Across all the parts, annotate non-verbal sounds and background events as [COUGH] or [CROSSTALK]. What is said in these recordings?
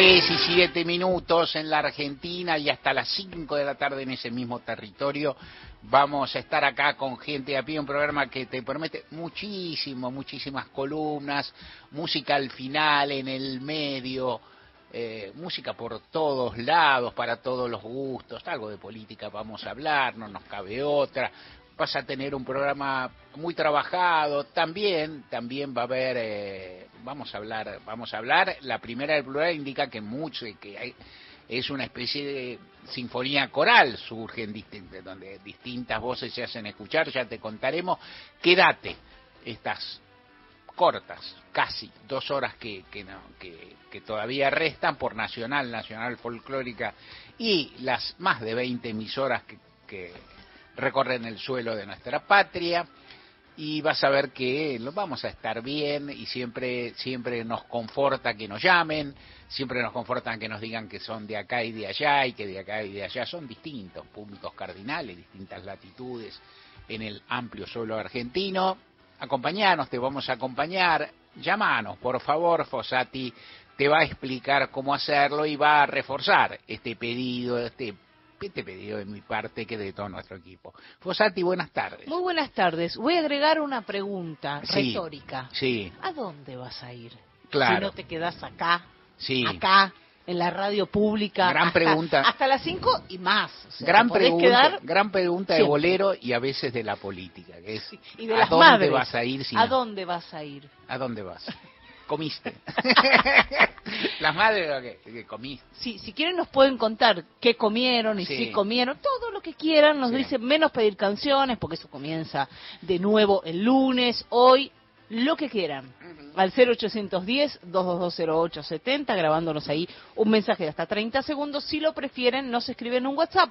Tres y siete minutos en la Argentina y hasta las cinco de la tarde en ese mismo territorio. Vamos a estar acá con gente a pie, un programa que te promete muchísimo, muchísimas columnas, música al final, en el medio, eh, música por todos lados, para todos los gustos, algo de política vamos a hablar, no nos cabe otra. Vas a tener un programa muy trabajado, también, también va a haber, eh, vamos a hablar, vamos a hablar. La primera del plural indica que mucho, que hay, es una especie de sinfonía coral, surgen distintas, donde distintas voces se hacen escuchar, ya te contaremos. Quédate, estas cortas, casi dos horas que, que, no, que, todavía restan por Nacional, Nacional Folclórica y las más de 20 emisoras que recorren el suelo de nuestra patria y vas a ver que lo vamos a estar bien y siempre siempre nos conforta que nos llamen, siempre nos confortan que nos digan que son de acá y de allá y que de acá y de allá son distintos puntos cardinales, distintas latitudes en el amplio suelo argentino. Acompañanos, te vamos a acompañar. Llámanos, por favor, Fosati te va a explicar cómo hacerlo y va a reforzar este pedido, este este pedido de mi parte que de todo nuestro equipo. Fosati, buenas tardes. Muy buenas tardes. Voy a agregar una pregunta Sí, retórica. Sí, ¿A dónde vas a ir? Claro. Si no te quedas acá, sí. acá, en la radio pública. Gran hasta- pregunta. Hasta las 5 y más. O sea, Gran te pregunta, quedar gran pregunta de bolero y a veces de la política, que es y de ¿a las dónde madres. vas a ir si ¿A no? dónde vas a ir? ¿A dónde vas? [LAUGHS] Comiste. [LAUGHS] Las madres lo que, que comiste. Si, si quieren nos pueden contar qué comieron y Sí. si comieron, todo lo que quieran, nos Sí. dicen menos pedir canciones, porque eso comienza de nuevo el lunes, hoy, lo que quieran. Al 0810-2220870, grabándonos ahí un mensaje de hasta 30 segundos. Si lo prefieren, nos escriben un WhatsApp.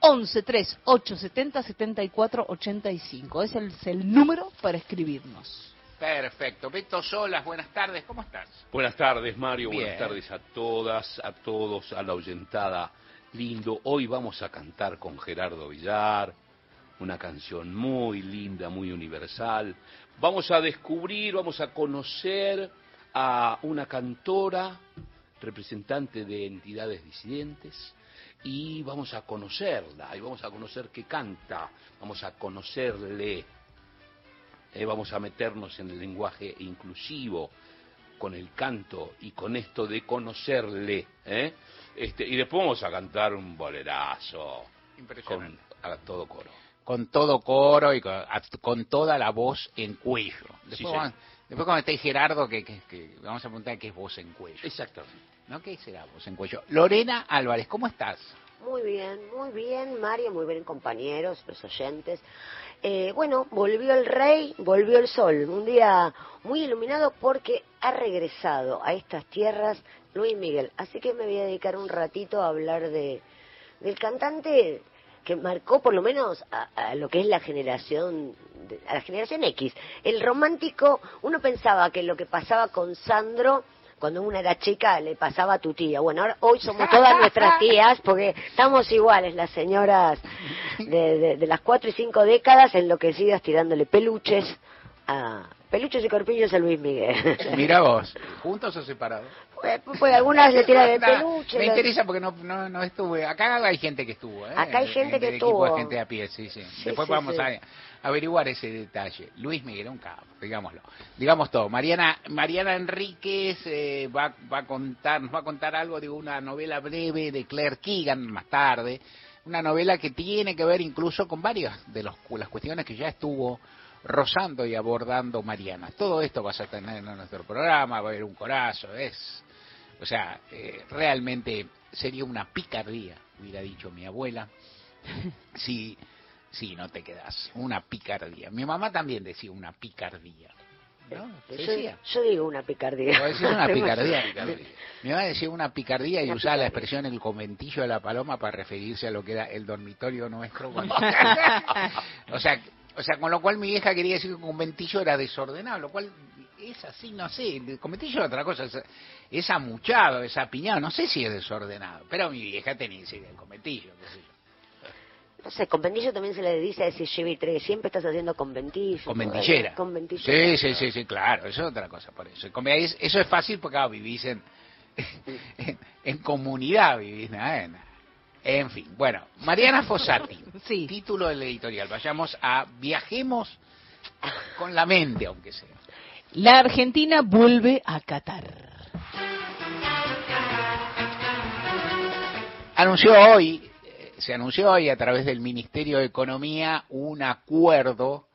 11 3 870 74 85. Ese es el número para escribirnos. Perfecto. Beto Solas, buenas tardes, ¿cómo estás? Buenas tardes, Mario. Bien. Buenas tardes a todas, a todos, a la oyentada. Lindo. Hoy vamos a cantar con Gerardo Villar, una canción muy linda, muy universal. Vamos a descubrir, vamos a conocer a una cantora, representante de entidades disidentes, y vamos a conocerla, y vamos a conocer qué canta, vamos a conocerle. Eh, vamos a meternos en el lenguaje inclusivo, con el canto y con esto de conocerle. ¿eh? Este, y después vamos a cantar un bolerazo con, Impresionante. a todo coro. Con todo coro y con, a- con toda la voz en cuello. Después, Sí, vamos- después cuando esté Gerardo, que, que- que vamos a preguntar qué es voz en cuello. Exactamente. ¿No? ¿Qué será voz en cuello? Lorena Álvarez, ¿cómo estás? Muy bien, muy bien, Mario, muy bien, compañeros, los oyentes. Eh, bueno, volvió el rey, volvió el sol, un día muy iluminado porque ha regresado a estas tierras Luis Miguel. Así que me voy a dedicar un ratito a hablar de del cantante que marcó por lo menos a, a lo que es la generación a la generación X. El romántico, uno pensaba que lo que pasaba con Sandro cuando una era chica le pasaba a tu tía. Bueno, ahora, hoy somos todas nuestras tías porque estamos iguales, las señoras de, de- de las cuatro y cinco décadas enloquecidas tirándole peluches a peluches y corpiños a Luis Miguel. [LAUGHS] Mira vos, ¿juntos o separados? pues, pues algunas le tiran el [LAUGHS] peluche. Me interesa porque no, no, no estuve. Acá hay gente que estuvo. ¿eh? Acá hay gente que del equipo de estuvo. gente a pie, sí, sí. Sí, Después sí, vamos sí. a averiguar ese detalle. Luis Miguel, un capo, digámoslo. Digamos todo. Mariana Mariana Enríquez eh, va, va a contar, nos va a contar algo de una novela breve de Claire Keegan más tarde. Una novela que tiene que ver incluso con varias de los, las cuestiones que ya estuvo rozando y abordando Mariana. Todo esto vas a tener en nuestro programa, va a haber un corazo, es... O sea, eh, realmente sería una picardía, hubiera dicho mi abuela, [LAUGHS] si, si no te quedas. Una picardía. Mi mamá también decía una picardía. ¿no? Yo, Decía. yo digo una picardía. Vos decís una [LAUGHS] picardía. Picardía. Mi mamá decía una picardía y Una usaba la expresión el conventillo de la paloma para referirse a lo que era el dormitorio nuestro. cuando- [LAUGHS] [LAUGHS] o sea, O sea, con lo cual mi vieja quería decir que un conventillo era desordenado, lo cual es así, no sé, el conventillo es otra cosa, es, es amuchado, es apiñado, no sé si es desordenado, pero mi vieja tenía ese del conventillo, qué sé yo. No sé, conventillo también se le dice a ese llevitre, siempre estás haciendo conventillo. Conventillera. Conventillera. Sí, sí, sí, sí, claro, eso es otra cosa, por eso. Eso es fácil porque claro, vivís en, [LAUGHS] en, en comunidad, vivís, ¿no? En, en fin, bueno, Mariana Fossati, [LAUGHS] Sí. título del editorial, vayamos a Viajemos con la mente, aunque sea. La Argentina vuelve a Qatar. Anunció hoy, se anunció hoy a través del Ministerio de Economía un acuerdo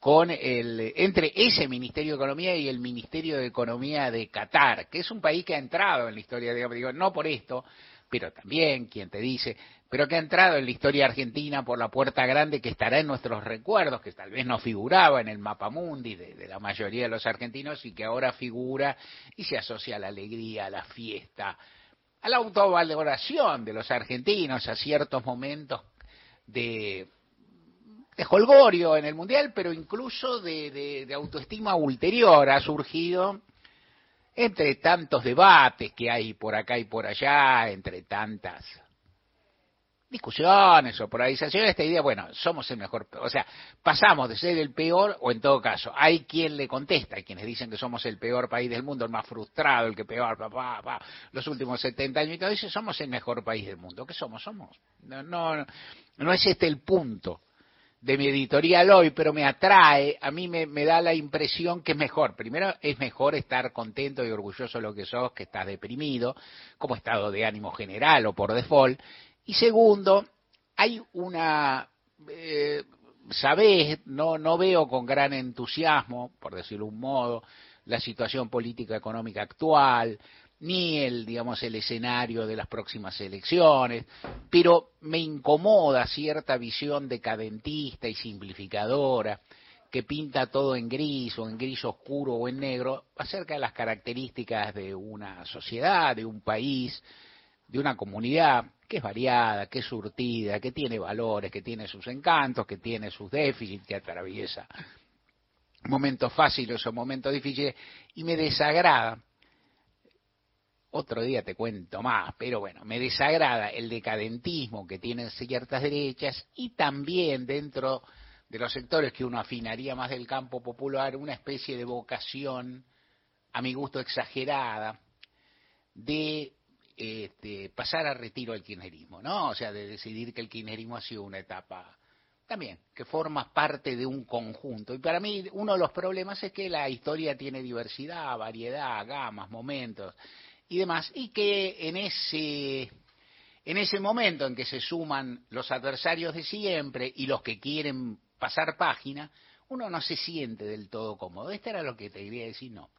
con el entre ese Ministerio de Economía y el Ministerio de Economía de Qatar, que es un país que ha entrado en la historia, digamos, digo, no por esto, pero también, quien te dice, pero que ha entrado en la historia argentina por la puerta grande que estará en nuestros recuerdos, que tal vez no figuraba en el mapa mundi de, de la mayoría de los argentinos y que ahora figura y se asocia a la alegría, a la fiesta, a la autovaloración de los argentinos, a ciertos momentos de, de holgorio en el Mundial, pero incluso de, de- de autoestima ulterior. Ha surgido entre tantos debates que hay por acá y por allá, entre tantas discusiones o polarizaciones, esta idea, bueno, somos el mejor, o sea, pasamos de ser el peor, o en todo caso, hay quien le contesta, hay quienes dicen que somos el peor país del mundo, el más frustrado, el que peor, papá, pa, los últimos 70 años, y todo eso, somos el mejor país del mundo. ¿Qué somos? Somos. No, no, no es este el punto de mi editorial hoy, pero me atrae, a mí me, me da la impresión que es mejor. Primero, es mejor estar contento y orgulloso de lo que sos, que estás deprimido, como estado de ánimo general o por default. Y segundo, hay una, eh, sabés, no, no veo con gran entusiasmo, por decirlo de un modo, la situación política económica actual, ni el, digamos, el escenario de las próximas elecciones, pero me incomoda cierta visión decadentista y simplificadora que pinta todo en gris o en gris oscuro o en negro acerca de las características de una sociedad, de un país, de una comunidad que es variada, que es surtida, que tiene valores, que tiene sus encantos, que tiene sus déficits, que atraviesa momentos fáciles o momentos difíciles, y me desagrada, otro día te cuento más, pero bueno, me desagrada el decadentismo que tienen ciertas derechas y también dentro de los sectores que uno afinaría más del campo popular, una especie de vocación, a mi gusto exagerada, de este, pasar a retiro el kirchnerismo, ¿no? O sea, de decidir que el kirchnerismo ha sido una etapa también, que forma parte de un conjunto. Y para mí uno de los problemas es que la historia tiene diversidad, variedad, gamas, momentos y demás, y que en ese, en ese momento en que se suman los adversarios de siempre y los que quieren pasar página, uno no se siente del todo cómodo. Esto era lo que te quería decir, no.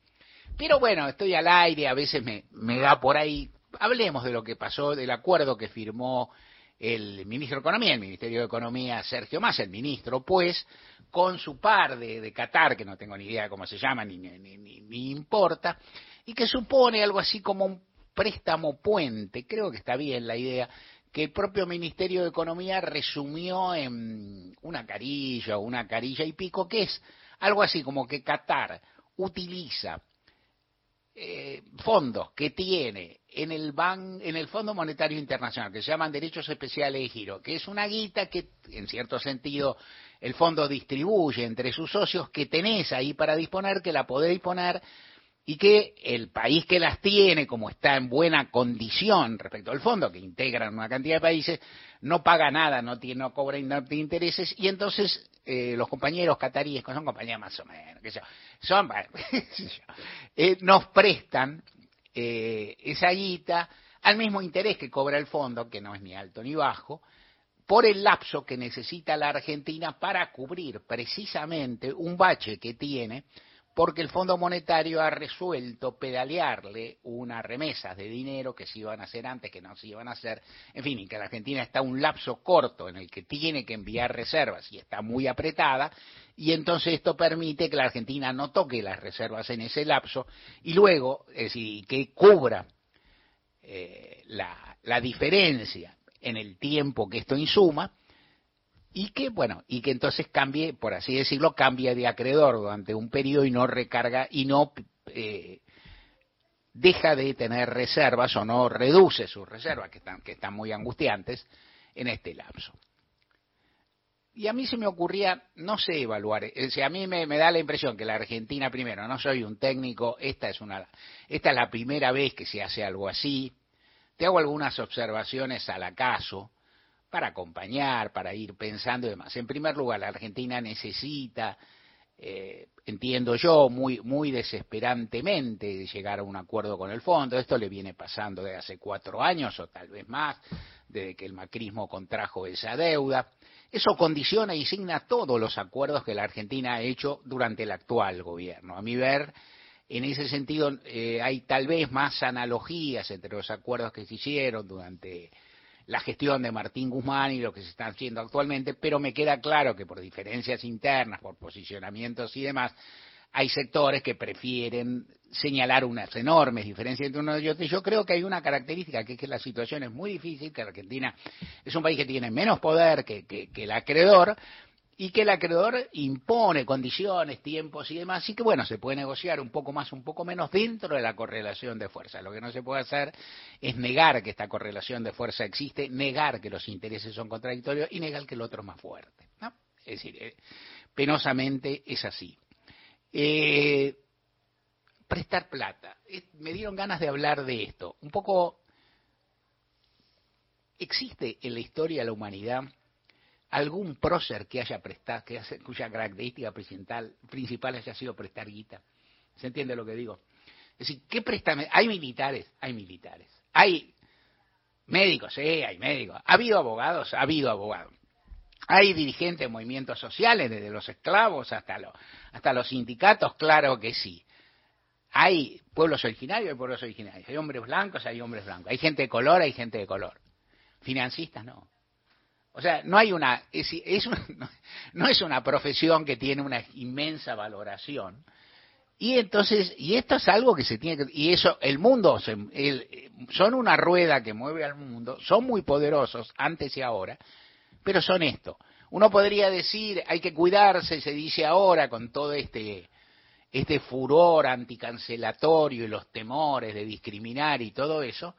Pero bueno, estoy al aire, a veces me, me da por ahí. Hablemos de lo que pasó, del acuerdo que firmó el ministro de Economía, el Ministerio de Economía, Sergio Massa, el ministro, pues, con su par de, Qatar, que no tengo ni idea de cómo se llama, ni, ni importa, y que supone algo así como un préstamo puente, creo que está bien la idea, que el propio Ministerio de Economía resumió en una carilla o una carilla y pico, que es algo así como que Qatar utiliza eh, fondos que tiene en el ban, en el Fondo Monetario Internacional, que se llaman derechos especiales de giro, que es una guita que, en cierto sentido, el fondo distribuye entre sus socios, que tenés ahí para disponer, que la podés disponer y que el país que las tiene, como está en buena condición respecto al fondo, que integran una cantidad de países, no paga nada, no, tiene, no cobra intereses, y entonces eh, los compañeros cataríes, que son compañías más o menos, que son, [LAUGHS] eh, nos prestan eh, esa guita al mismo interés que cobra el fondo, que no es ni alto ni bajo, por el lapso que necesita la Argentina para cubrir precisamente un bache que tiene porque el Fondo Monetario ha resuelto pedalearle unas remesas de dinero que se iban a hacer antes, que no se iban a hacer, en fin, y que la Argentina está un lapso corto en el que tiene que enviar reservas y está muy apretada, y entonces esto permite que la Argentina no toque las reservas en ese lapso y luego, es decir, que cubra eh, la, la diferencia en el tiempo que esto insuma, y que bueno y que entonces cambie por así decirlo cambia de acreedor durante un periodo y no recarga y no eh, deja de tener reservas o no reduce sus reservas que están que están muy angustiantes en este lapso. Y a mí se me ocurría, no sé evaluar, o a mí me, me, da la impresión que la Argentina, primero, no soy un técnico, esta es, una, esta es la primera vez que se hace algo así, te hago algunas observaciones al acaso, para acompañar, para ir pensando y demás. En primer lugar, la Argentina necesita, eh, entiendo yo, muy, muy desesperantemente llegar a un acuerdo con el fondo. Esto le viene pasando de hace cuatro años o tal vez más, desde que el macrismo contrajo esa deuda. Eso condiciona y signa todos los acuerdos que la Argentina ha hecho durante el actual gobierno. A mi ver, en ese sentido, eh, hay tal vez más analogías entre los acuerdos que se hicieron durante la gestión de Martín Guzmán y lo que se está haciendo actualmente, pero me queda claro que por diferencias internas, por posicionamientos y demás, hay sectores que prefieren señalar unas enormes diferencias entre unos y otros. Yo creo que hay una característica, que es que la situación es muy difícil, que Argentina es un país que tiene menos poder que, que el acreedor, y que el acreedor impone condiciones, tiempos y demás, y que bueno, se puede negociar un poco más, un poco menos dentro de la correlación de fuerza. Lo que no se puede hacer es negar que esta correlación de fuerza existe, negar que los intereses son contradictorios y negar que el otro es más fuerte. Es decir, eh, penosamente es así. Eh, prestar plata. me dieron ganas de hablar de esto. Un poco, ¿existe en la historia de la humanidad algún prócer que haya prestado, que cuya característica principal, principal haya sido prestar guita. ¿Se entiende lo que digo? Es decir, ¿qué préstame? Hay militares, hay militares. Hay médicos, sí, hay médicos. Ha habido abogados, ha habido abogados. Hay dirigentes de movimientos sociales, desde los esclavos hasta, los hasta los sindicatos, claro que sí. Hay pueblos originarios, hay pueblos originarios. Hay hombres blancos, hay hombres blancos. Hay gente de color, hay gente de color. Financistas no. O sea, no hay una, es, [LAUGHS] no es una profesión que tiene una inmensa valoración. Y entonces, y esto es algo que se tiene que, y eso, el mundo, son una rueda que mueve al mundo, son muy poderosos antes y ahora, pero son esto. Uno podría decir, hay que cuidarse, se dice ahora con todo este, este furor anticancelatorio y los temores de discriminar y todo eso,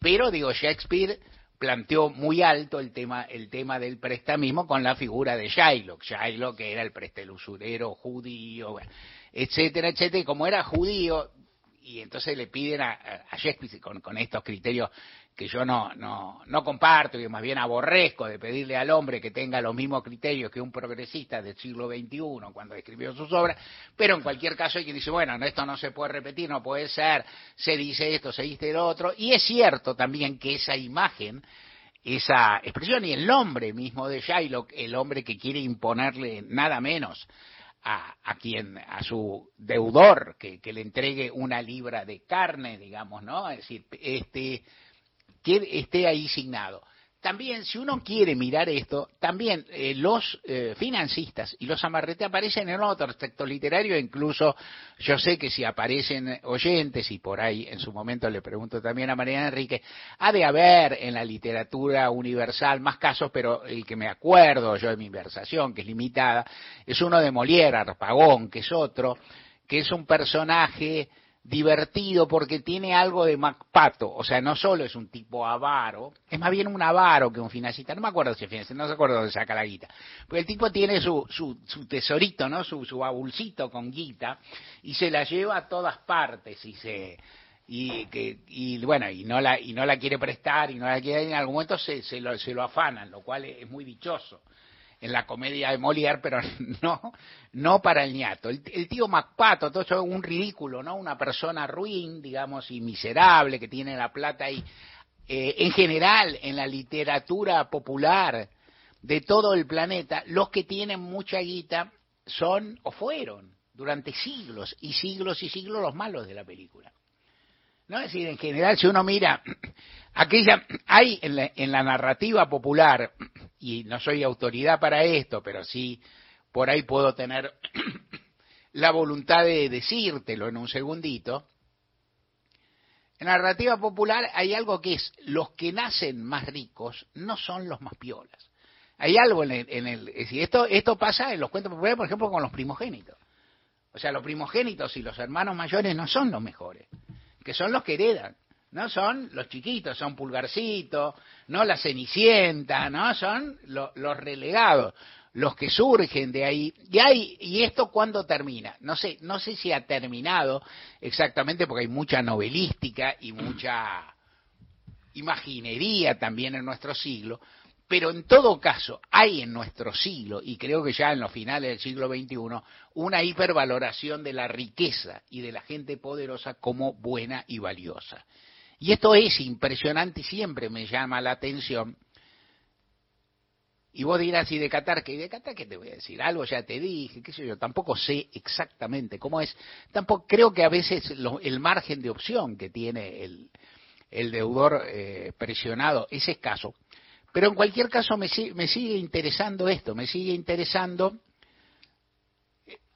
pero digo, Shakespeare planteó muy alto el tema, el tema del prestamismo con la figura de Shylock. Shylock que era el prestelusurero judío, etcétera, etcétera. Y como era judío, y entonces le piden a, a Shakespeare con, con, estos criterios que yo no, no, no comparto y más bien aborrezco de pedirle al hombre que tenga los mismos criterios que un progresista del siglo XXI cuando escribió sus obras, pero en cualquier caso hay quien dice, bueno, esto no se puede repetir, no puede ser, se dice esto, se dice lo otro, y es cierto también que esa imagen esa expresión y el nombre mismo de Shylock, el hombre que quiere imponerle nada menos a, a quien, a su deudor, que, que, le entregue una libra de carne, digamos, ¿no? Es decir, este, que esté ahí signado. También, si uno quiere mirar esto, también eh, los eh, financistas y los amarrete aparecen en otros textos literarios, incluso yo sé que si aparecen oyentes, y por ahí en su momento le pregunto también a Mariana Enrique, ha de haber en la literatura universal más casos, pero el que me acuerdo yo de mi inversación, que es limitada, es uno de Molière, Arpagón, que es otro, que es un personaje divertido porque tiene algo de Macpato, o sea, no solo es un tipo avaro, es más bien un avaro que un financista, no me acuerdo si es financista, no se acuerdo dónde saca la guita, porque el tipo tiene su, su, su tesorito, ¿no? Su, su abulcito con guita y se la lleva a todas partes y se y que y bueno y no la y no la quiere prestar y no la quiere en algún momento se, se lo, se lo afanan lo cual es muy dichoso en la comedia de Molière, pero [LAUGHS] no, no para el ñato. El, tío Macpato, todo eso es un ridículo, ¿no? Una persona ruin, digamos, y miserable, que tiene la plata ahí. Eh, en general, en la literatura popular de todo el planeta, los que tienen mucha guita son o fueron durante siglos y siglos y siglos los malos de la película. ¿No? Es decir, en general, si uno mira [CLEARS THROAT] aquella, [CLEARS THROAT] hay en la, en la narrativa popular [CLEARS THROAT] y no soy autoridad para esto, pero sí por ahí puedo tener la voluntad de decírtelo en un segundito. En la narrativa popular hay algo que es, los que nacen más ricos no son los más piolas. Hay algo en el, en el es decir, esto esto pasa en los cuentos populares, por ejemplo, con los primogénitos. O sea, los primogénitos y los hermanos mayores no son los mejores, que son los que heredan. No son los chiquitos, son Pulgarcito, no la Cenicienta, no son lo- los relegados, los que surgen de ahí. Y hay, y esto cuándo termina? No sé, no sé si ha terminado exactamente porque hay mucha novelística y mucha imaginería también en nuestro siglo, pero en todo caso hay en nuestro siglo, y creo que ya en los finales del siglo XXI, una hipervaloración de la riqueza y de la gente poderosa como buena y valiosa. Y esto es impresionante y siempre me llama la atención. Y vos dirás, ¿y de Qatar qué? ¿Y de Qatar qué te voy a decir? Algo ya te dije, qué sé yo, tampoco sé exactamente cómo es. Tampoco creo que a veces el margen de opción que tiene el, el deudor eh, presionado es escaso. Pero en cualquier caso me, me sigue interesando esto, me sigue interesando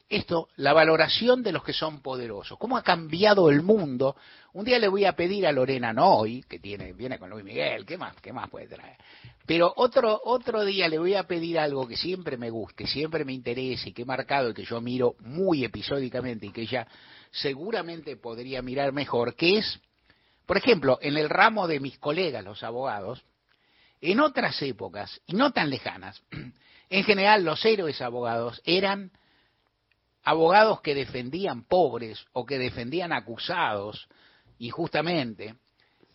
esto, la valoración de los que son poderosos. ¿Cómo ha cambiado el mundo? Un día le voy a pedir a Lorena Noy, que tiene, viene con Luis Miguel, ¿qué más, qué más puede traer? Pero otro, otro día le voy a pedir algo que siempre me guste, siempre me interese, que he marcado y que yo miro muy episódicamente y que ella seguramente podría mirar mejor, que es, por ejemplo, en el ramo de mis colegas, los abogados, en otras épocas, y no tan lejanas, [CLEARS THROAT] en general los héroes abogados eran abogados que defendían pobres o que defendían acusados injustamente,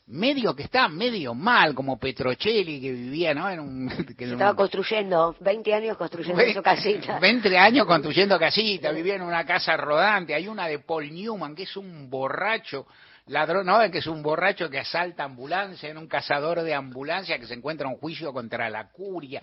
medio que estaban medio mal, como Petrocelli que vivía ¿no? en un... [LAUGHS] que Estaba un- construyendo, 20 años construyendo su casita. [LAUGHS] 20 años construyendo casita, vivía en una casa rodante. Hay una de Paul Newman, que es un borracho, ladrón, no, que es un borracho que asalta ambulancia, en un cazador de ambulancia que se encuentra en un juicio contra la curia.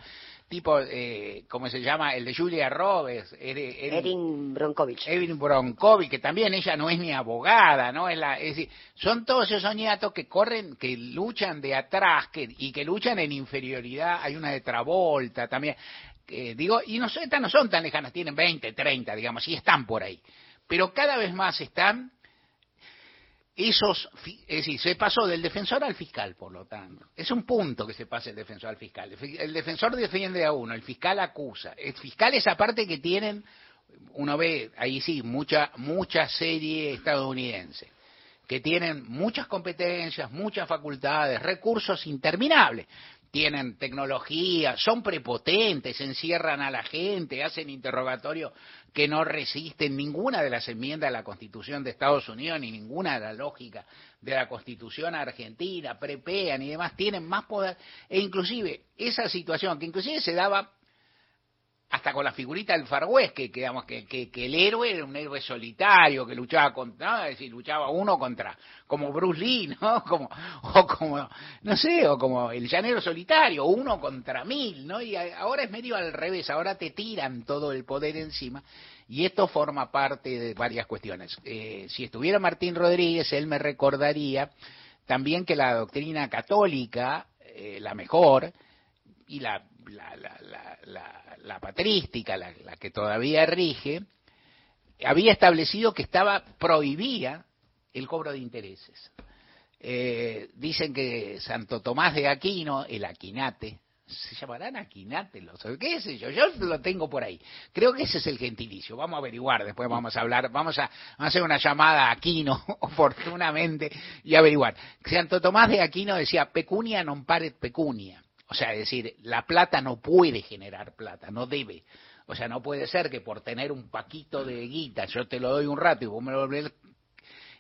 Tipo, eh, ¿cómo se llama? El de Julia Roberts. Eri- Erin- Erin Bronkovich. Evelyn Bronkovic, que también ella no es ni abogada, ¿no? Es, la, es decir, son todos esos ñatos que corren, que luchan de atrás que, y que luchan en inferioridad. Hay una de Travolta también. que digo, y no, son- estas no son tan lejanas, tienen 20, 30, digamos, y están por ahí. Pero cada vez más están esos, es decir, se pasó del defensor al fiscal, por lo tanto. Es un punto que se pase el defensor al fiscal. El fi- El defensor defiende a uno, el fiscal acusa. El fiscal es aparte que tienen, uno ve ahí sí, mucha, mucha serie estadounidense, que tienen muchas competencias, muchas facultades, recursos interminables. Tienen tecnología, son prepotentes, encierran a la gente, hacen interrogatorios que no resisten ninguna de las enmiendas de la Constitución de Estados Unidos ni ninguna de la lógica de la Constitución argentina, prepean y demás, tienen más poder. E inclusive esa situación, que inclusive se daba hasta con la figurita del Far West, que, que, digamos, que, que, el héroe era un héroe solitario, que luchaba contra, es decir, luchaba uno contra, como Bruce Lee, ¿no? [LAUGHS] Como, o como, no sé, o como el llanero solitario, uno contra mil, ¿no? Y ahora es medio al revés, ahora te tiran todo el poder encima, y esto forma parte de varias cuestiones. Eh, si estuviera Martín Rodríguez, él me recordaría también que la doctrina católica, eh, la mejor, y la, la, la, la, patrística, la, la que todavía rige, había establecido que estaba prohibía el cobro de intereses. Eh, dicen que Santo Tomás de Aquino, el Aquinate, se llamarán Aquinate, los, qué sé yo, yo lo tengo por ahí. Creo que ese es el gentilicio. Vamos a averiguar, después vamos a hablar, vamos a, vamos a hacer una llamada a Aquino, [LAUGHS] oportunamente, y averiguar. Santo Tomás de Aquino decía, pecunia non paret pecunia. O sea, es decir, la plata no puede generar plata, no debe. O sea, no puede ser que por tener un paquito de guita, yo te lo doy un rato y vos me lo volvés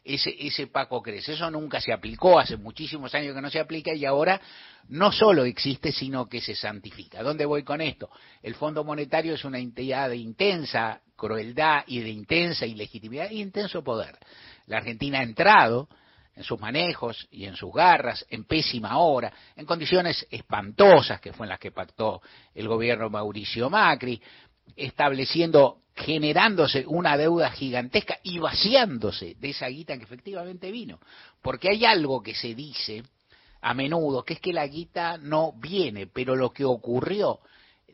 ese, ese Paco crece. Eso nunca se aplicó, hace muchísimos años que no se aplica y ahora no solo existe, sino que se santifica. ¿Dónde voy con esto? El Fondo Monetario es una entidad de intensa crueldad y de intensa ilegitimidad y intenso poder. La Argentina ha entrado en sus manejos y en sus garras, en pésima hora, en condiciones espantosas que fue en las que pactó el gobierno Mauricio Macri, estableciendo, generándose una deuda gigantesca y vaciándose de esa guita que efectivamente vino. Porque hay algo que se dice a menudo, que es que la guita no viene, pero lo que ocurrió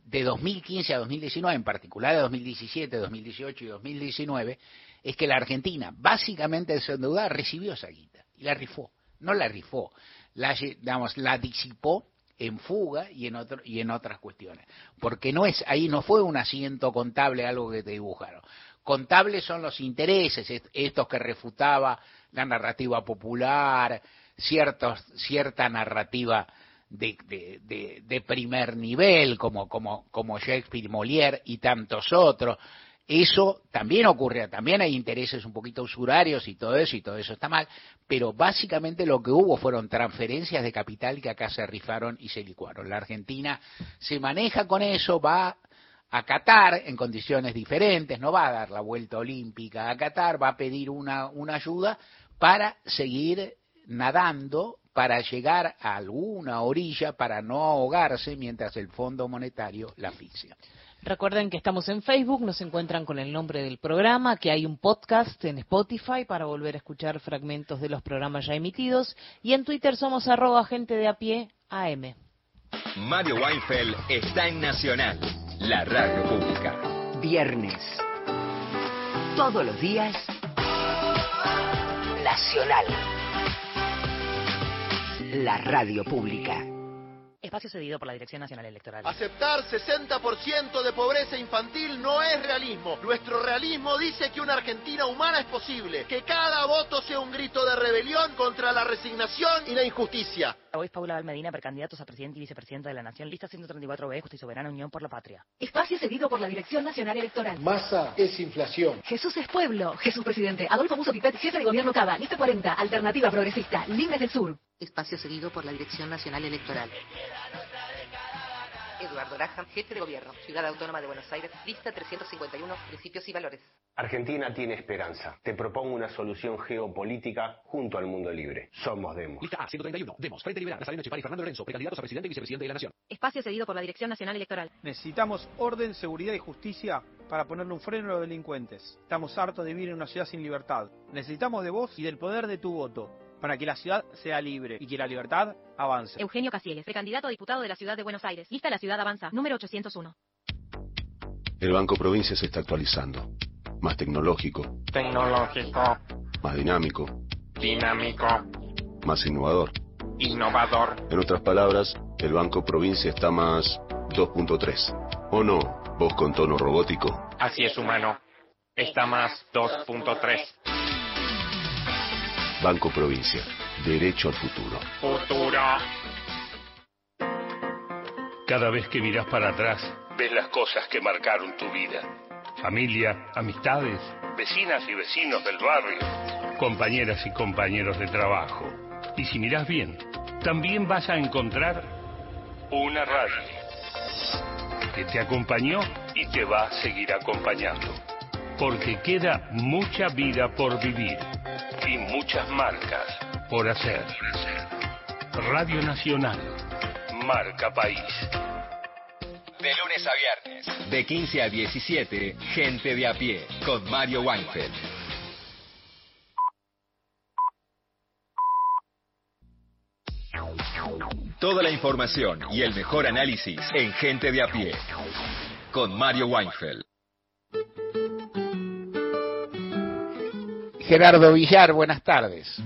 de 2015 a 2019, en particular de 2017, 2018 y 2019, es que la Argentina, básicamente desendeudada, recibió esa guita la rifó. No la rifó, la, digamos, la disipó en fuga y en otro, y en otras cuestiones. Porque no es, ahí no fue un asiento contable algo que te dibujaron. Contables son los intereses, estos que refutaba la narrativa popular, ciertos, cierta narrativa de, de, de, primer nivel, como, como, como Shakespeare, Molière y tantos otros. Eso también ocurre, también hay intereses un poquito usurarios y todo eso, y todo eso está mal, pero básicamente lo que hubo fueron transferencias de capital que acá se rifaron y se licuaron. La Argentina se maneja con eso, va a Qatar en condiciones diferentes, no va a dar la vuelta olímpica a Qatar, va a pedir una, una ayuda para seguir nadando, para llegar a alguna orilla, para no ahogarse mientras el Fondo Monetario la asfixia. Recuerden que estamos en Facebook, nos encuentran con el nombre del programa, que hay un podcast en Spotify para volver a escuchar fragmentos de los programas ya emitidos y en Twitter somos arroba gente de a pie AM. Mario Weinfeld está en Nacional, la radio pública. Viernes. Todos los días. Nacional. La radio pública. Espacio cedido por la Dirección Nacional Electoral. Aceptar 60% de pobreza infantil no es realismo. Nuestro realismo dice que una Argentina humana es posible, que cada voto sea un grito de rebelión contra la resignación y la injusticia. Hoy es Paula Valmedina, precandidatos a presidente y vicepresidenta de la Nación, lista 134B, Justicia Soberana, Unión por la Patria. Espacio cedido por la Dirección Nacional Electoral. Masa es inflación. Jesús es pueblo. Jesús presidente. Adolfo Muso Pipet, jefe de gobierno Cava. Lista 40, Alternativa Progresista. Libres del Sur. Espacio cedido por la Dirección Nacional Electoral. Eduardo Graham, jefe de gobierno, Ciudad Autónoma de Buenos Aires, lista 351, principios y valores. Argentina tiene esperanza. Te propongo una solución geopolítica junto al mundo libre. Somos Demos. Lista A, 131. Demos, Frente Liberal, Nazareno Chipar y Fernando Lorenzo, precandidatos a presidente y vicepresidente de la Nación. Espacio cedido por la Dirección Nacional Electoral. Necesitamos orden, seguridad y justicia para ponerle un freno a los delincuentes. Estamos hartos de vivir en una ciudad sin libertad. Necesitamos de vos y del poder de tu voto para que la ciudad sea libre y que la libertad avance. Eugenio Casiegues, precandidato a diputado de la ciudad de Buenos Aires. Lista La Ciudad Avanza, número 801. El Banco Provincia se está actualizando. Más tecnológico. Tecnológico. Más dinámico. Dinámico. Más innovador. Innovador. En otras palabras, el Banco Provincia está más 2.3. ¿O no? Vos con tono robótico. Así es, humano. Está más 2.3. Banco Provincia. Derecho al futuro. Futuro. Cada vez que miras para atrás, ves las cosas que marcaron tu vida. Familia, amistades, vecinas y vecinos del barrio, compañeras y compañeros de trabajo. Y si miras bien, también vas a encontrar una radio que te acompañó y te va a seguir acompañando. Porque queda mucha vida por vivir y muchas marcas por hacer. Radio Nacional, marca país. De lunes a viernes, de 15 a 17, gente de a pie, con Mario Weinfeld. Toda la información y el mejor análisis en Gente de a pie, con Mario Weinfeld. Gerardo Villar, buenas tardes.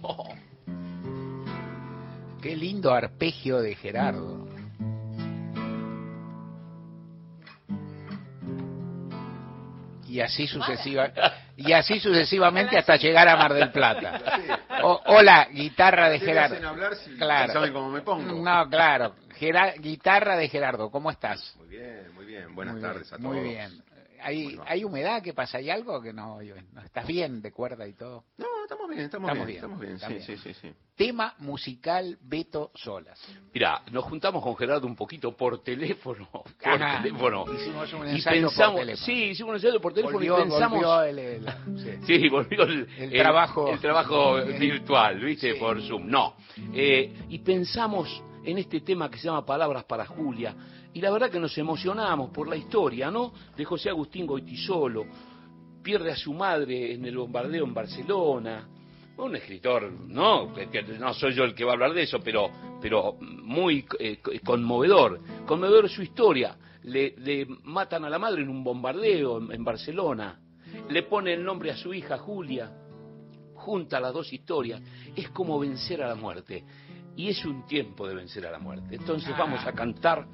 Oh, qué lindo arpegio de Gerardo. Y así sucesiva, y así sucesivamente hasta llegar a Mar del Plata. [LAUGHS] hola, guitarra de Gerardo. claro. saben cómo me pongo. No, claro. guitarra de Gerardo, ¿cómo estás? Muy bien, muy bien. Buenas tardes a todos. Muy bien. ¿Hay, ¿Hay humedad? ¿Qué pasa? ¿Hay algo que no, no estás bien de cuerda y todo? No, estamos bien, estamos, bien, Estamos bien, sí, sí, sí, sí. Tema musical Beto Solas. Mira, nos juntamos con Gerardo un poquito por teléfono. [LAUGHS] Por teléfono. Hicimos un ensayo por teléfono. Sí, hicimos un ensayo por teléfono y pensamos. [LAUGHS] Volvió el, sí. volvió el, trabajo, el trabajo virtual, ¿viste? Por Zoom. No. Eh, y pensamos en este tema que se llama Palabras para Julia. Y la verdad que nos emocionamos por la historia, ¿no? De José Agustín Goitisolo pierde a su madre en el bombardeo en Barcelona. Un escritor, no, no soy yo el que va a hablar de eso, pero, pero muy eh, conmovedor. Conmovedor su historia. Le, matan a la madre en un bombardeo en, Barcelona. le pone el nombre a su hija Julia, junta las dos historias, es como vencer a la muerte. Y es un tiempo de vencer a la muerte. Entonces Ah. vamos a cantar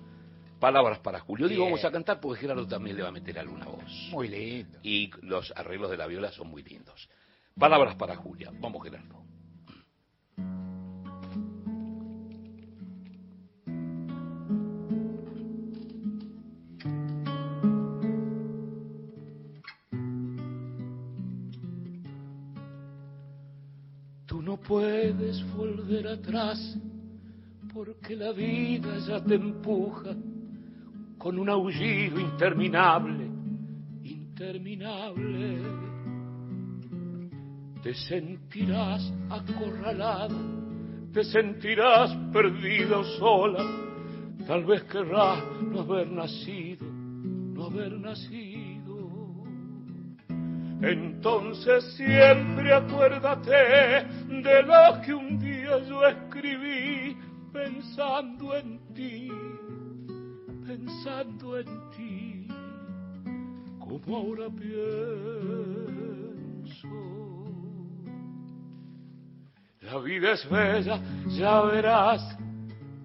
palabras para Julio. Digo Bien. vamos a cantar porque Gerardo también le va a meter alguna voz. Muy lindo. Y los arreglos de la viola son muy lindos. Palabras para Julia. Vamos, Gerardo. Tú no puedes volver atrás porque la vida ya te empuja con un aullido interminable, interminable. Te sentirás acorralada, te sentirás perdida o sola, tal vez querrás no haber nacido, no haber nacido. Entonces siempre acuérdate de lo que un día yo escribí pensando en ti, pensando en ti, como ahora pienso. La vida es bella, ya verás,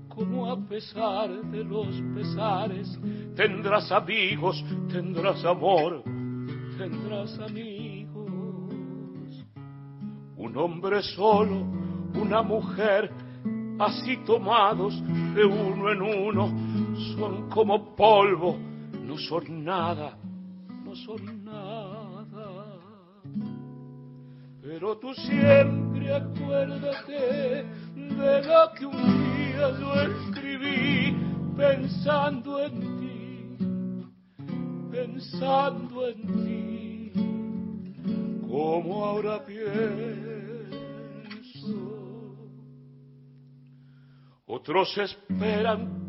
como a pesar de los pesares, tendrás amigos, tendrás amor, tendrás amigos. Un hombre solo, una mujer, así tomados de uno en uno, son como polvo, no son nada, no son nada. Pero tú siempre acuérdate de lo que un día yo escribí pensando en ti, pensando en ti, como ahora pienso. Otros esperan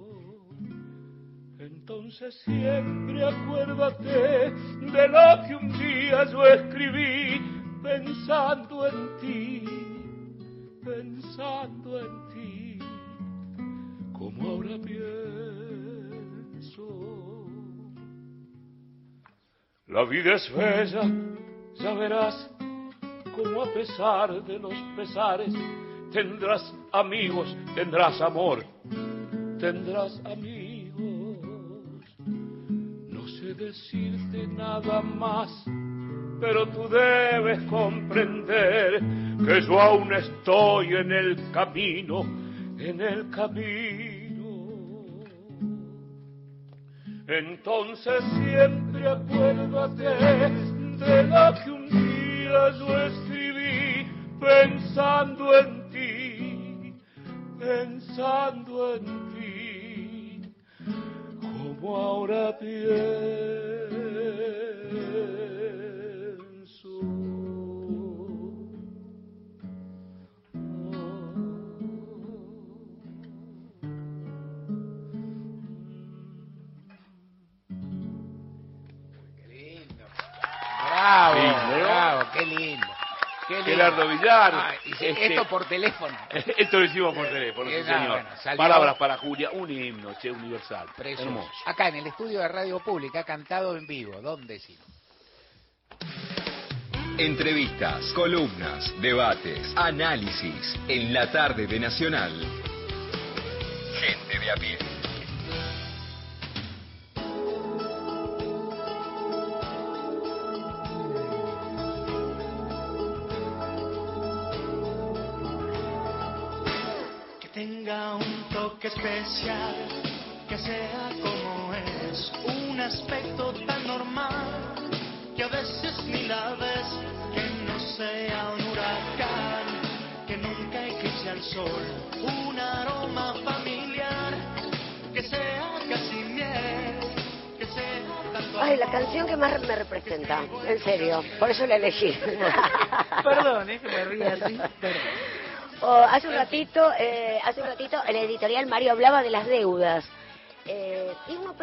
Entonces siempre acuérdate de lo que un día yo escribí pensando en ti, pensando en ti, como ahora pienso. La vida es bella, ya verás, como a pesar de los pesares, tendrás amigos, tendrás amor, tendrás amigos. Decirte nada más, pero tú debes comprender que yo aún estoy en el camino, en el camino. Entonces siempre acuérdate de lo que un día yo escribí pensando en ti, pensando en ti, como ahora pienso. Bravo, Lindo, ¿no? bravo, qué lindo. Qué lindo. Gerardo Villar. Y se- este- Esto por teléfono. [LAUGHS] Esto lo hicimos por teléfono, sí, Bien, señor. bueno, Palabras para Julia, un himno, che, universal. Hermoso. Acá en el estudio de Radio Pública, cantado en vivo. ¿Dónde sí? Entrevistas, columnas, debates, análisis en la tarde de Nacional. Gente de a pie. Más me representa, en serio, por eso la elegí. [LAUGHS] Perdón, es que me ríe así. Perdón. O hace un ratito, eh, hace un ratito, en el editorial Mario hablaba de las deudas.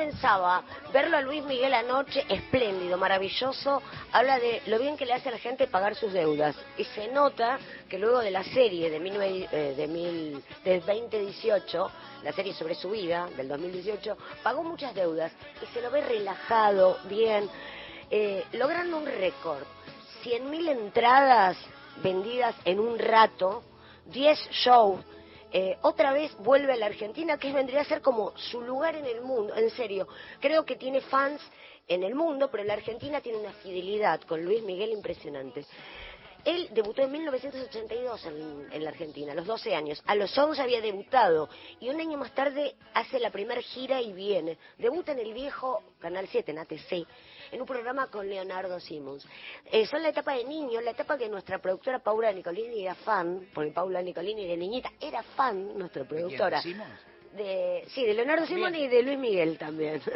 Pensaba, verlo a Luis Miguel anoche, espléndido, maravilloso, habla de lo bien que le hace a la gente pagar sus deudas. Y se nota que luego de la serie de, 19 eh, de, mil, de 2018, la serie sobre su vida, del 2018, pagó muchas deudas y se lo ve relajado, bien, eh, logrando un récord. 100.000 entradas vendidas en un rato, 10 shows, eh, otra vez vuelve a la Argentina, que vendría a ser como su lugar en el mundo, en serio. Creo que tiene fans en el mundo, pero la Argentina tiene una fidelidad con Luis Miguel impresionante. Él debutó en 1982 en, en, la Argentina, a los 12 años. A los 11 había debutado y un año más tarde hace la primera gira y viene. Debuta en el viejo Canal 7, en ATC, en un programa con Leonardo Simons. Eh, son la etapa de niño, la etapa que nuestra productora Paula Nicolini era fan, porque Paula Nicolini de niñita era fan, nuestra productora. ¿De de, sí, de Leonardo Simón y de Luis Miguel también. [LAUGHS]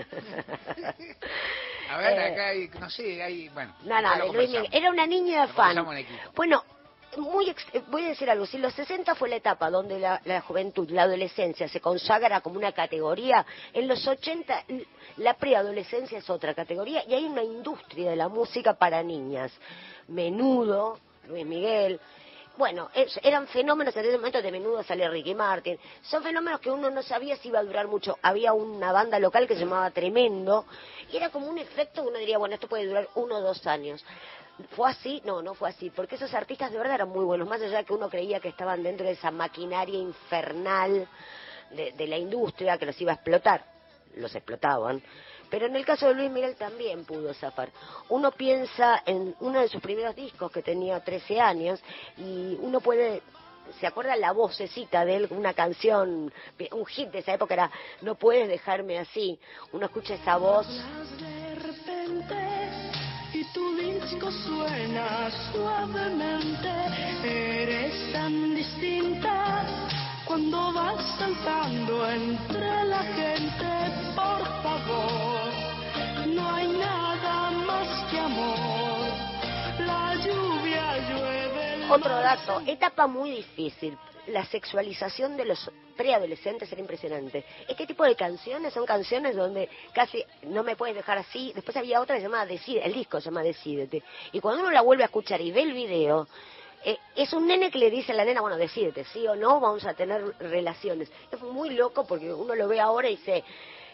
A ver, Eh, acá hay, no sé, hay, bueno. No, no, de Luis. Miguel. Era una niña fan. Bueno, muy eh, voy a decir algo. Si los 60 fue la etapa donde la, la juventud, la adolescencia se consagra como una categoría, en los 80 l- la preadolescencia es otra categoría y hay una industria de la música para niñas. Menudo, Luis Miguel. Bueno, eran fenómenos en ese momento de menudo salía Ricky Martin. Son fenómenos que uno no sabía si iba a durar mucho. Había una banda local que se llamaba Tremendo y era como un efecto uno diría, bueno, esto puede durar uno o dos años. ¿Fue así? No, no fue así, porque esos artistas de verdad eran muy buenos, más allá de que uno creía que estaban dentro de esa maquinaria infernal de, de la industria que los iba a explotar. Los explotaban. Pero en el caso de Luis Miguel también pudo zafar. Uno piensa en uno de sus primeros discos que tenía 13 años y uno puede ¿Se acuerda la vocecita de él? Una canción, un hit de esa época era No puedes dejarme así. Uno escucha esa voz disco suena suavemente. Eres tan distinta cuando vas saltando entre la gente. Por favor, no hay nada más que amor. La lluvia llueve. Otro dato, etapa muy difícil. La sexualización de los preadolescentes era impresionante. Este tipo de canciones son canciones donde casi no me puedes dejar así. Después había otra llamaba Decide, el disco se llama Decídete. Y cuando uno la vuelve a escuchar y ve el video, eh, es un nene que le dice a la nena, bueno, decídete, sí o no, vamos a tener relaciones. Es muy loco porque uno lo ve ahora y dice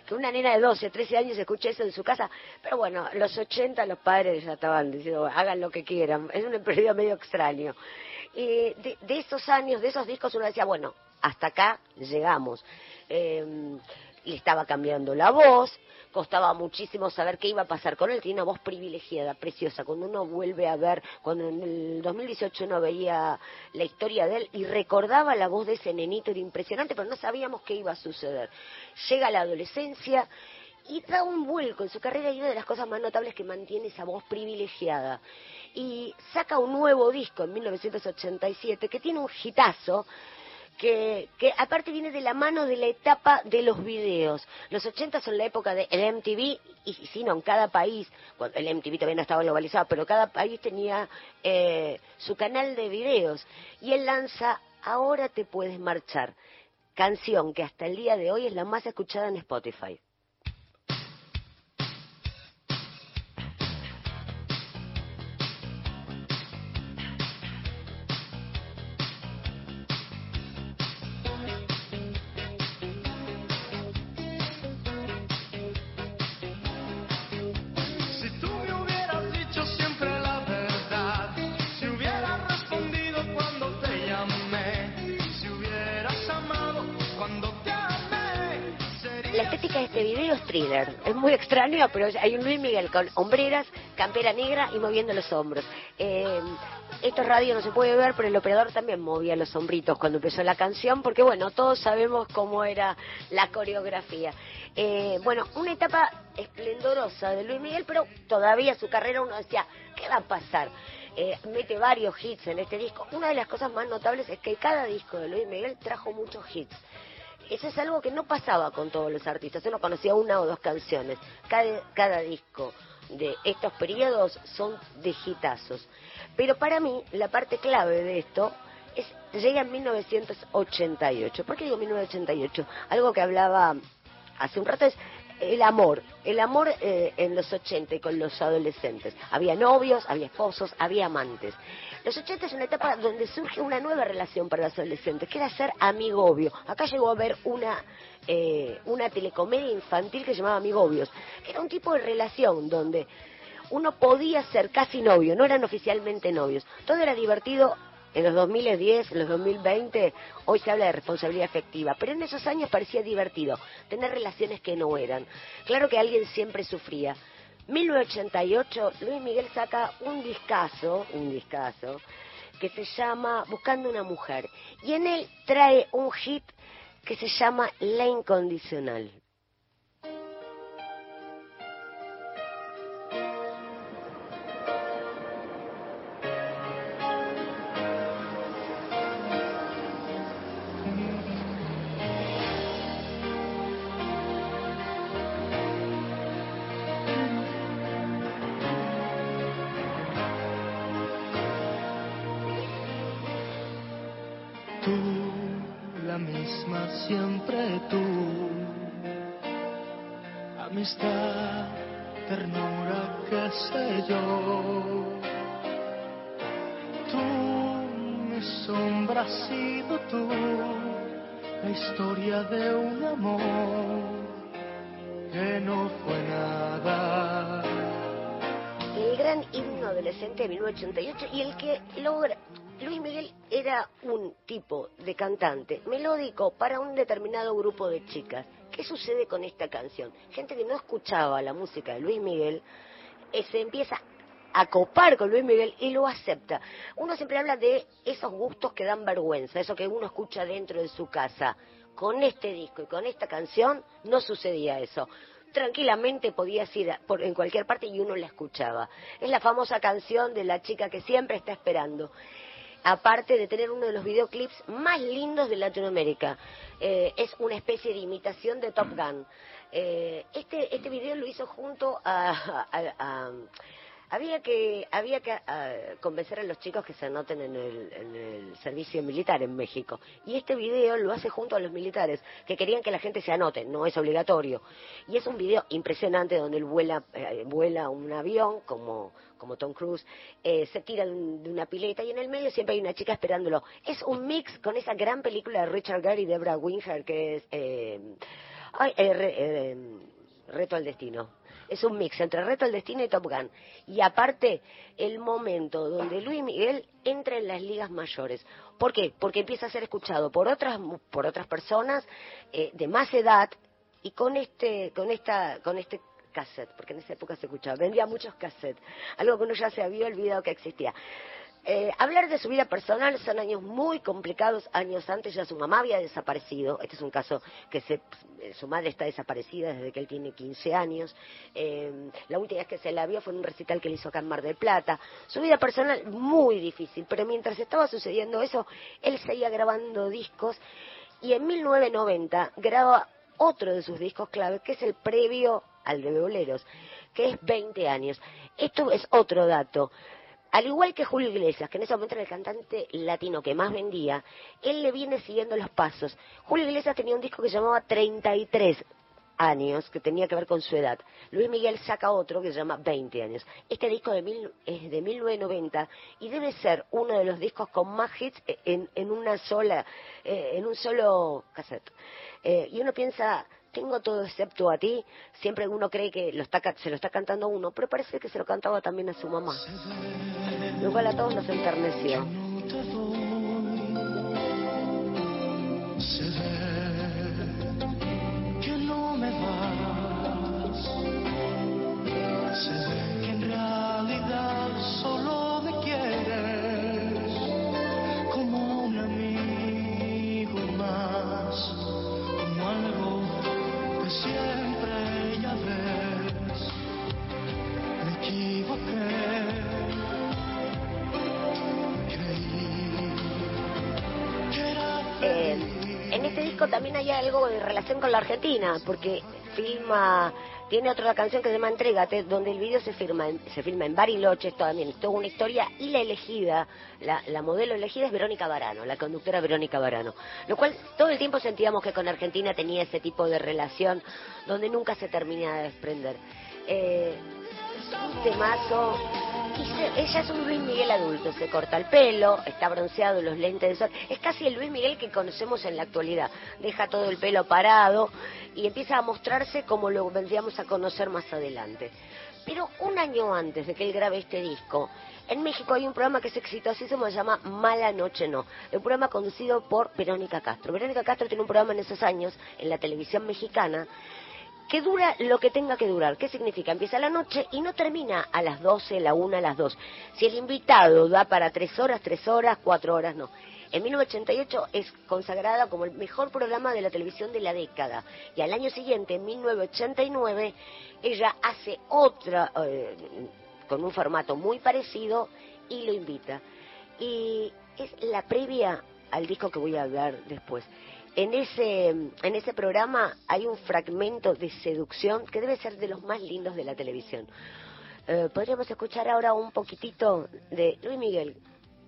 que una nena de 12, 13 años escuche eso en su casa. Pero bueno, los 80 los padres ya estaban diciendo, hagan lo que quieran. Es un periodo medio extraño. Y de, de esos años, de esos discos, uno decía, bueno, hasta acá llegamos. Eh, le estaba cambiando la voz, costaba muchísimo saber qué iba a pasar con él, tiene una voz privilegiada, preciosa. Cuando uno vuelve a ver, cuando en el 2018 uno veía la historia de él y recordaba la voz de ese nenito, era impresionante, pero no sabíamos qué iba a suceder. Llega la adolescencia y da un vuelco en su carrera y una de las cosas más notables que mantiene esa voz privilegiada. Y saca un nuevo disco en 1987 que tiene un hitazo que, que aparte viene de la mano de la etapa de los videos. Los 80 son la época del MTV, y si no, en cada país, cuando el MTV todavía no estaba globalizado, pero cada país tenía eh, su canal de videos. Y él lanza Ahora te puedes marchar, canción que hasta el día de hoy es la más escuchada en Spotify. Muy extraño, pero hay un Luis Miguel con hombreras, campera negra y moviendo los hombros. Eh, esto es radio, no se puede ver, pero el operador también movía los hombritos cuando empezó la canción, porque bueno, todos sabemos cómo era la coreografía. Eh, bueno, una etapa esplendorosa de Luis Miguel, pero todavía su carrera uno decía, ¿qué va a pasar? Eh, mete varios hits en este disco. Una de las cosas más notables es que cada disco de Luis Miguel trajo muchos hits. Eso es algo que no pasaba con todos los artistas. Uno conocía una o dos canciones. Cada, disco de estos periodos son de hitazos. Pero para mí, la parte clave de esto es, llega en 1988. ¿Por qué digo 1988? Algo que hablaba hace un rato es el amor, el amor eh, en los 80 y con los adolescentes. Había novios, había esposos, había amantes. Los 80 es una etapa donde surge una nueva relación para los adolescentes, que era ser amigo-obvio. Acá llegó a haber una, eh, una telecomedia infantil que se llamaba Amigobios, que era un tipo de relación donde uno podía ser casi novio, no eran oficialmente novios. Todo era divertido en los 2010, en los 2020, hoy se habla de responsabilidad afectiva, pero en esos años parecía divertido tener relaciones que no eran. Claro que alguien siempre sufría. 1988, Luis Miguel saca un discazo, un discazo, que se llama Buscando una mujer. Y en él trae un hit que se llama La Incondicional. Un tipo de cantante melódico para un determinado grupo de chicas. ¿Qué sucede con esta canción? Gente que no escuchaba la música de Luis Miguel eh, se empieza a copar con Luis Miguel y lo acepta. Uno siempre habla de esos gustos que dan vergüenza, eso que uno escucha dentro de su casa. Con este disco y con esta canción no sucedía eso tranquilamente podías ir a- por, en cualquier parte y uno la escuchaba. Es la famosa canción de la chica que siempre está esperando. Aparte de tener uno de los videoclips más lindos de Latinoamérica. Eh, es una especie de imitación de Top Gun. Eh, este, este video lo hizo junto a... a- a- había que, había que ah, convencer a los chicos que se anoten en el, en el servicio militar en México. Y este video lo hace junto a los militares, que querían que la gente se anote, no es obligatorio. Y es un video impresionante donde él vuela, eh, vuela un avión, como, como Tom Cruise, eh, se tira de un- de una pileta y en el medio siempre hay una chica esperándolo. Es un mix con esa gran película de Richard Gere y Deborah Winger que es... eh, eh, eh, Reto al Destino. Es un mix entre Reto al Destino y Top Gun. Y aparte, el momento donde Luis Miguel entra en las ligas mayores. ¿Por qué? Porque empieza a ser escuchado por otras, por otras personas eh, de más edad y con este, con esta, con este cassette, porque en esa época se escuchaba, vendía muchos cassettes, algo que uno ya se había olvidado que existía. Eh, hablar de su vida personal son años muy complicados. Años antes ya su mamá había desaparecido. Este es un caso que se, eh, su madre está desaparecida desde que él tiene 15 años. Eh, la última vez que se la vio fue en un recital que le hizo acá en Mar del Plata. Su vida personal muy difícil, pero mientras estaba sucediendo eso, él seguía grabando discos y en 1990 graba otro de sus discos clave, que es el previo al de Boleros, que es 20 años. Esto es otro dato. Al igual que Julio Iglesias, que en ese momento era el cantante latino que más vendía, él le viene siguiendo los pasos. Julio Iglesias tenía un disco que llamaba 33 años, que tenía que ver con su edad. Luis Miguel saca otro que se llama 20 años. Este disco de mil- es de 1990 y debe ser uno de los discos con más hits en, en una sola, eh, en un solo cassette. Eh, y uno piensa, tengo todo excepto a ti, siempre uno cree que lo está, se lo está cantando a uno, pero parece que se lo cantaba también a su mamá. Lo cual a todos nos enterneció. En este disco también hay algo de relación con la Argentina, porque filma, tiene otra canción que se llama Entrégate, donde el video se, firma se filma en Bariloche, también, toda una historia, y la elegida, la, la modelo elegida es Verónica Barano, la conductora Verónica Barano. Lo cual todo el tiempo sentíamos que con Argentina tenía ese tipo de relación donde nunca se termina de desprender. Eh, un temazo. Ella es un Luis Miguel adulto, se corta el pelo, está bronceado, los lentes de sol. Es casi el Luis Miguel que conocemos en la actualidad. Deja todo el pelo parado y empieza a mostrarse como lo vendríamos a conocer más adelante. Pero un año antes de que él grabe este disco, en México hay un programa que es exitosísimo, se llama Mala Noche No. Un programa conducido por Verónica Castro. Verónica Castro tiene un programa en esos años en la televisión mexicana que dura lo que tenga que durar. ¿Qué significa? Empieza la noche y no termina a las 12, la 1, a las 2. Si el invitado da para 3 horas, 3 horas, 4 horas, no. En 1988 es consagrada como el mejor programa de la televisión de la década. Y al año siguiente, en 1989, ella hace otra, eh, con un formato muy parecido, y lo invita. Y es la previa al disco que voy a hablar después. En ese, en ese programa hay un fragmento de seducción que debe ser de los más lindos de la televisión. Eh, podríamos escuchar ahora un poquitito de Luis Miguel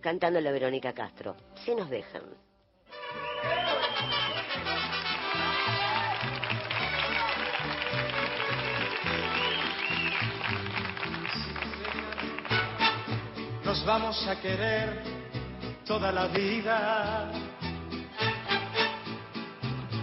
cantando la Verónica Castro, si nos dejan. nos vamos a querer toda la vida.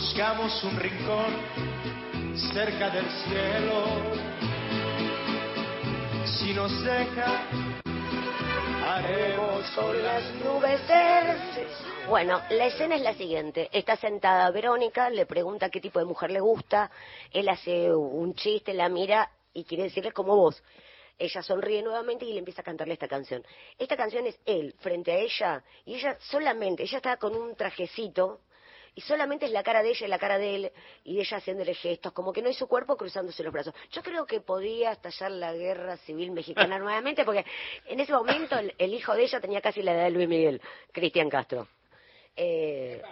buscamos un rincón cerca del cielo. Si nos dejan, haremos con las nubes. Bueno, la escena es la siguiente. Está sentada Verónica, le pregunta qué tipo de mujer le gusta, él hace un chiste, la mira y quiere decirle como vos. Ella sonríe nuevamente y le empieza a cantarle esta canción. Esta canción es él frente a ella y ella solamente, ella está con un trajecito y solamente es la cara de ella y la cara de él y ella haciéndole gestos, como que no es su cuerpo cruzándose los brazos. Yo creo que podía estallar la guerra civil mexicana [LAUGHS] nuevamente porque en ese momento el, el hijo de ella tenía casi la edad de Luis Miguel, Cristian Castro. Eh,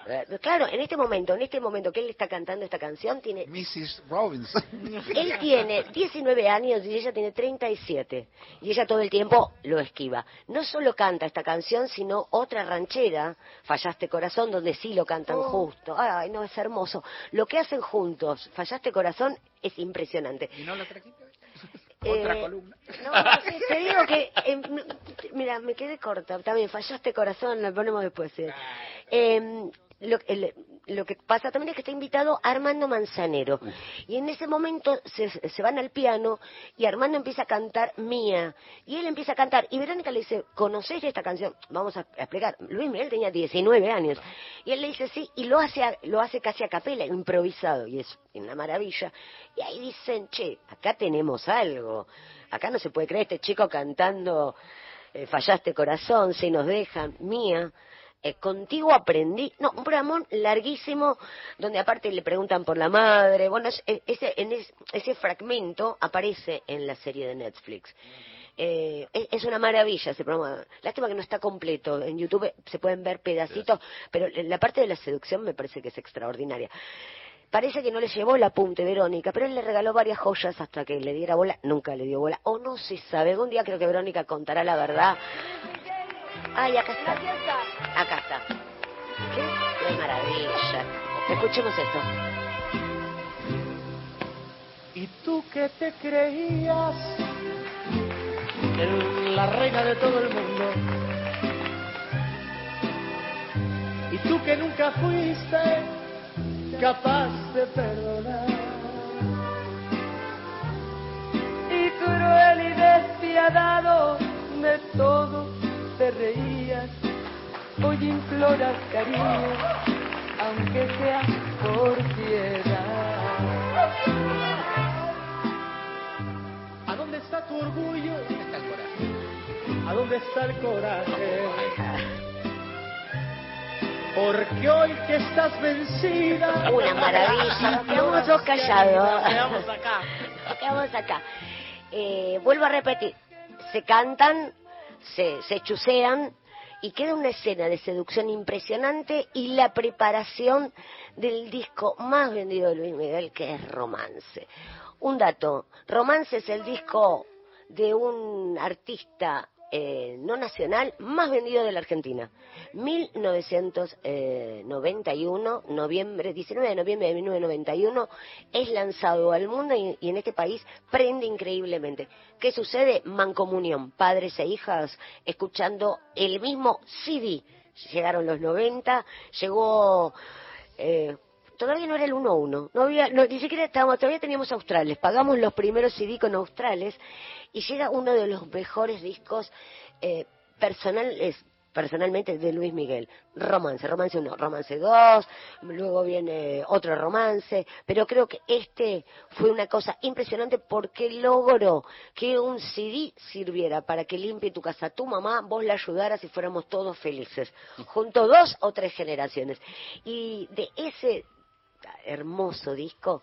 claro, en este momento, en este momento que él está cantando esta canción, tiene Mrs. Robinson. [LAUGHS] él tiene 19 años y ella tiene 37. Y ella todo el tiempo lo esquiva. No solo canta esta canción, sino otra ranchera, Fallaste Corazón, donde sí lo cantan justo. Ay, no, es hermoso. Lo que hacen juntos, Fallaste Corazón, es impresionante. ¿Y no lo trajiste? Eh, columna. No, te digo que, eh, mira, me quedé corta. También fallaste corazón, lo ponemos después. sí. Eh, lo, el- lo que pasa también es que está invitado Armando Manzanero. Y en ese momento se, se van al piano y Armando empieza a cantar Mía. Y él empieza a cantar. Y Verónica le dice, ¿conocés esta canción? Vamos a explicar. Luis Miguel tenía 19 años. Y él le dice sí, y lo hace, a- lo hace casi a capela, improvisado. Y es una maravilla. Y ahí dicen, che, acá tenemos algo. Acá no se puede creer este chico cantando eh, Fallaste corazón, si nos dejan, Mía. Eh, contigo aprendí, no, un programón larguísimo donde aparte le preguntan por la madre, bueno, es- es- ese, en es- ese fragmento aparece en la serie de Netflix. Eh, es, es una maravilla ese programa. Lástima que no está completo. En YouTube se pueden ver pedacitos, pero la parte de la seducción me parece que es extraordinaria. Parece que no le llevó el apunte Verónica, pero él le regaló varias joyas hasta que le diera bola. Nunca le dio bola. O no se sabe. Algún día creo que Verónica contará la verdad. Ay, acá está. Acá está. Qué, maravilla. Escuchemos esto. Y tú que te creías en la reina de todo el mundo. Y tú que nunca fuiste capaz de perdonar. y cruel y despiadado de todo te reías. Hoy imploras cariño, aunque sea por piedad. ¿A dónde está tu orgullo? ¿A dónde está el coraje? Porque hoy que estás vencida. Una maravilla. Quedamos todos callados. Nos quedamos acá. [LAUGHS] Nos quedamos acá. Eh, vuelvo a repetir. Se cantan, se, se chusean y queda una escena de seducción impresionante y la preparación del disco más vendido de Luis Miguel, que es Romance. Un dato, Romance es el disco de un artista eh, no nacional más vendido de la Argentina. 1991, noviembre, 19 de noviembre de 1991, es lanzado al mundo y, y en este país prende increíblemente. ¿Qué sucede? Mancomunión, padres e hijas escuchando el mismo CD. Llegaron los 90, llegó... Eh, todavía no era el 1-1, no había, no, ni siquiera estábamos, todavía teníamos australes, pagamos los primeros CD con australes y llega uno de los mejores discos eh, personales, personalmente de Luis Miguel, romance, romance 1, romance 2, luego viene otro romance, pero creo que este fue una cosa impresionante porque logró que un CD sirviera para que limpie tu casa tu mamá, vos la ayudaras y fuéramos todos felices, junto dos o tres generaciones. Y de ese hermoso disco,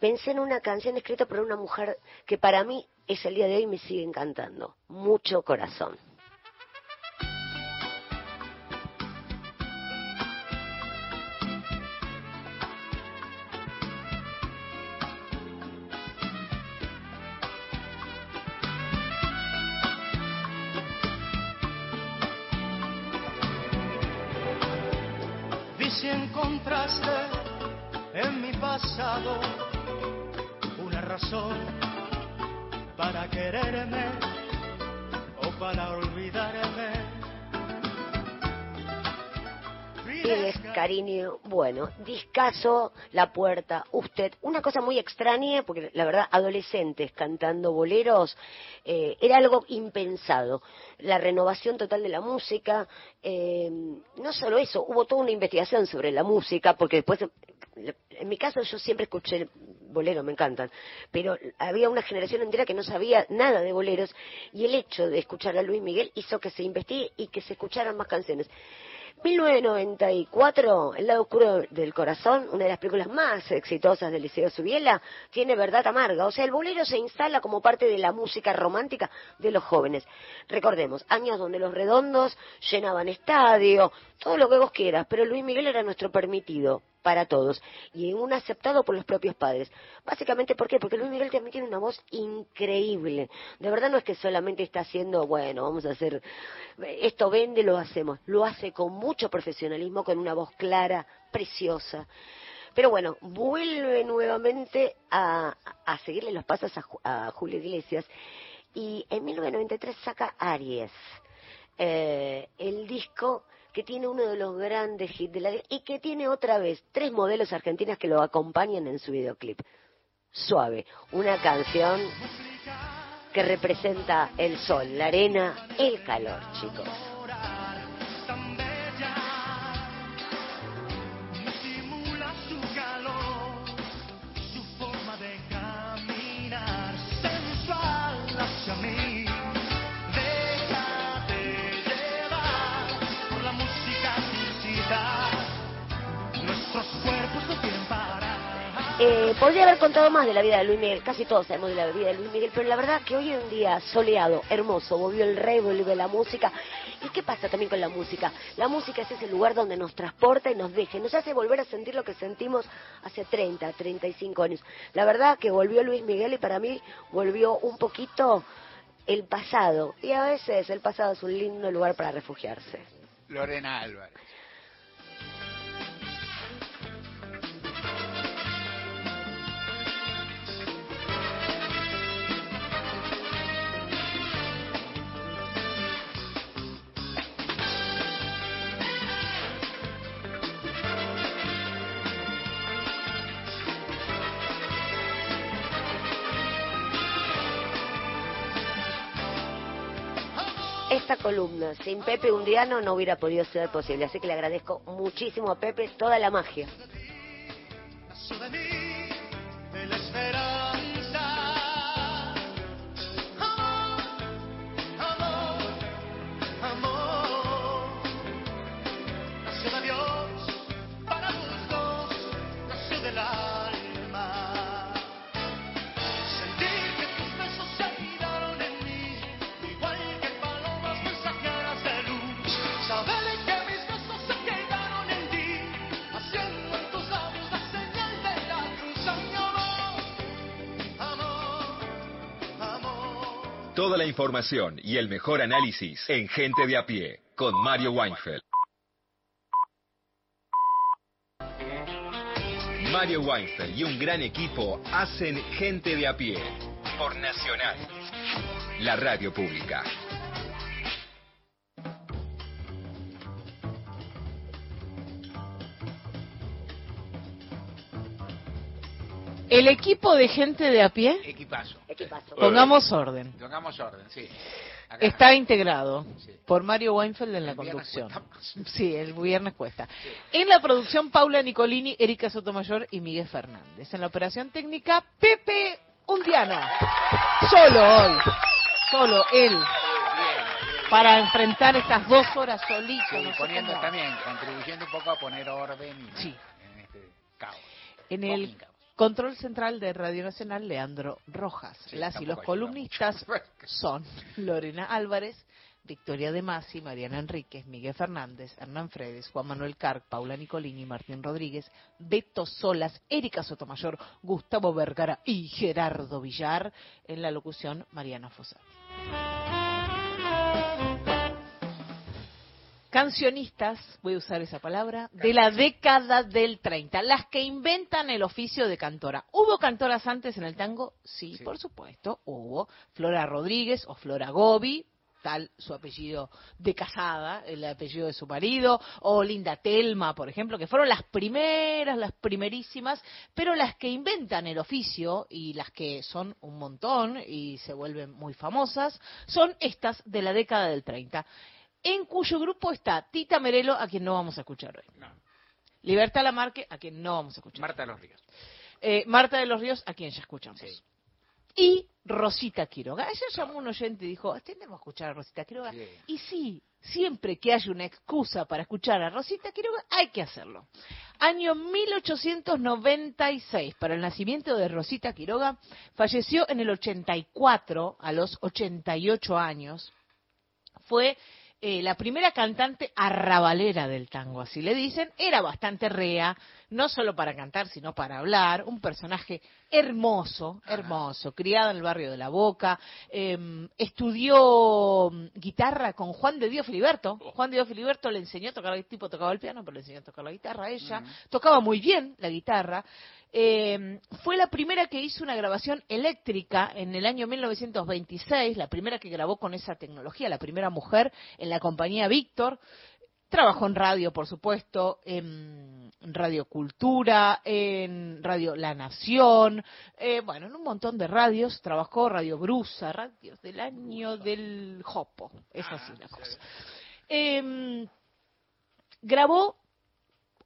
pensé en una canción escrita por una mujer que para mí es el día de hoy me sigue encantando. Mucho corazón. Pasado una razón para quererme o para olvidarme. Pides cariño, bueno, discaso, La Puerta, Usted, una cosa muy extraña, porque la verdad, adolescentes cantando boleros, eh, era algo impensado. La renovación total de la música, eh, no solo eso, hubo toda una investigación sobre la música, porque después, en mi caso yo siempre escuché bolero, me encantan, pero había una generación entera que no sabía nada de boleros, y el hecho de escuchar a Luis Miguel hizo que se investigue y que se escucharan más canciones. 1994, El lado oscuro del corazón, una de las películas más exitosas del Liceo Subiela, tiene verdad amarga. O sea, el bolero se instala como parte de la música romántica de los jóvenes. Recordemos, años donde los redondos llenaban estadio, todo lo que vos quieras, pero Luis Miguel era nuestro permitido para todos y un aceptado por los propios padres. Básicamente, ¿por qué? Porque Luis Miguel también tiene una voz increíble. De verdad no es que solamente está haciendo, bueno, vamos a hacer, esto vende, lo hacemos. Lo hace con mucho profesionalismo, con una voz clara, preciosa. Pero bueno, vuelve nuevamente a, seguirle los pasos a, a Julio Iglesias y en 1993 saca Aries, eh, el disco que tiene uno de los grandes hits de la y que tiene otra vez tres modelos argentinas que lo acompañan en su videoclip. Suave, una canción que representa el sol, la arena, el calor, chicos. Eh, podría haber contado más de la vida de Luis Miguel, casi todos sabemos de la vida de Luis Miguel, pero la verdad que hoy en día soleado, hermoso, volvió el rey, volvió la música. ¿Y qué pasa también con la música? La música es ese lugar donde nos transporta y nos deja, nos hace volver a sentir lo que sentimos hace 30, 35 años. La verdad que volvió Luis Miguel y para mí volvió un poquito el pasado, y a veces el pasado es un lindo lugar para refugiarse. Lorena Álvarez. Esta columna sin Pepe Undiano no hubiera podido ser posible, así que le agradezco muchísimo a Pepe toda la magia. Toda la información y el mejor análisis en Gente de a pie con Mario Weinfeld. Mario Weinfeld y un gran equipo hacen Gente de a pie por Nacional, la radio pública. El equipo de gente de a pie, Equipazo. Equipazo. pongamos orden, Pongamos orden, sí. Acá. está integrado por Mario Weinfeld en la El conducción. Sí, el viernes cuesta. En la producción, Paula Nicolini, Erika Sotomayor y Miguel Fernández. En la operación técnica, Pepe Undiano. Solo hoy. Solo él. Para enfrentar estas dos horas solito. Sí, no poniendo también, contribuyendo un poco a poner orden y- Sí. en este caos. En el control central de Radio Nacional, Leandro Rojas. Las y los columnistas [LAUGHS] son Lorena Álvarez, Victoria De Masi, Mariana Enríquez, Miguel Fernández, Hernán Fredes, Juan Manuel Carc, Paula Nicolini, Martín Rodríguez, Beto Solas, Erika Sotomayor, Gustavo Vergara y Gerardo Villar. En la locución, Mariana Fossati. Cancionistas, voy a usar esa palabra, de la década del 30, las que inventan el oficio de cantora. ¿Hubo cantoras antes en el tango? Sí, por supuesto, hubo. Flora Rodríguez o Flora Gobi, tal su apellido de casada, el apellido de su marido, o Linda Telma, por ejemplo, que fueron las primeras, las primerísimas, pero las que inventan el oficio y las que son un montón y se vuelven muy famosas, son estas de la década del 30 en cuyo grupo está Tita Merelo, a quien no vamos a escuchar hoy. Libertad Lamarque, a quien no vamos a escuchar. Marta de los Ríos. Eh, Marta de los Ríos, a quien ya escuchamos. Y Rosita Quiroga. Ayer llamó un oyente y dijo, tenemos que escuchar a Rosita Quiroga. Y sí, siempre que haya una excusa para escuchar a Rosita Quiroga, hay que hacerlo. Año 1896, para el nacimiento de Rosita Quiroga, falleció en el 84, a los 88 años. Fue eh, la primera cantante arrabalera del tango, así le dicen, era bastante rea, no solo para cantar, sino para hablar, un personaje hermoso, hermoso, criado en el barrio de La Boca, eh, estudió mm, guitarra con Juan de Dios Filiberto, Juan de Dios Filiberto le enseñó a tocar, el tipo tocaba el piano, pero le enseñó a tocar la guitarra a ella, tocaba muy bien la guitarra, eh, fue la primera que hizo una grabación eléctrica en el año 1926, la primera que grabó con esa tecnología, la primera mujer en la compañía Víctor. Trabajó en radio, por supuesto, en Radio Cultura, en Radio La Nación, eh, bueno, en un montón de radios. Trabajó Radio Brusa, radios del año del Jopo. Es así la cosa. Em, grabó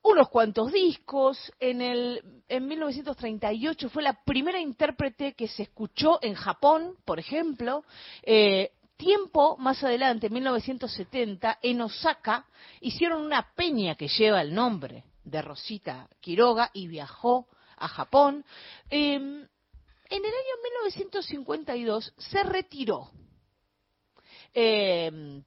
unos cuantos discos. En, el, en 1938 fue la primera intérprete que se escuchó en Japón, por ejemplo. Eh, tiempo más adelante, en 1970, en Osaka, hicieron una peña que lleva el nombre de Rosita Quiroga y viajó a Japón. Eh, en el año 1952 se retiró. Eh,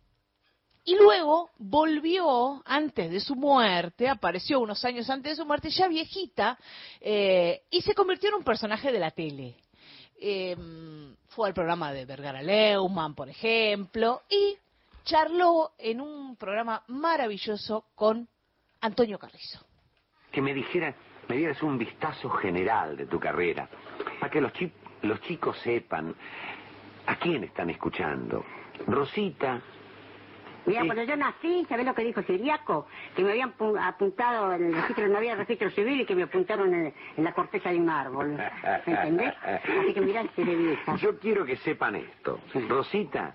y luego volvió antes de su muerte, apareció unos años antes de su muerte, ya viejita, eh, y se convirtió en un personaje de la tele. Eh, fue al programa de Vergara Leumann, por ejemplo, y charló en un programa maravilloso con Antonio Carrizo. que me dijeras, me dieras un vistazo general de tu carrera, para que los, chi- los chicos sepan a quién están escuchando. Rosita, Mira, cuando yo nací, ¿sabés lo que dijo Siriaco? Que me habían pu- apuntado en el registro, no había registro civil y que me apuntaron en, en la corteza de un árbol. ¿Me entendés? Así que mirá, vieja. yo quiero que sepan esto. Rosita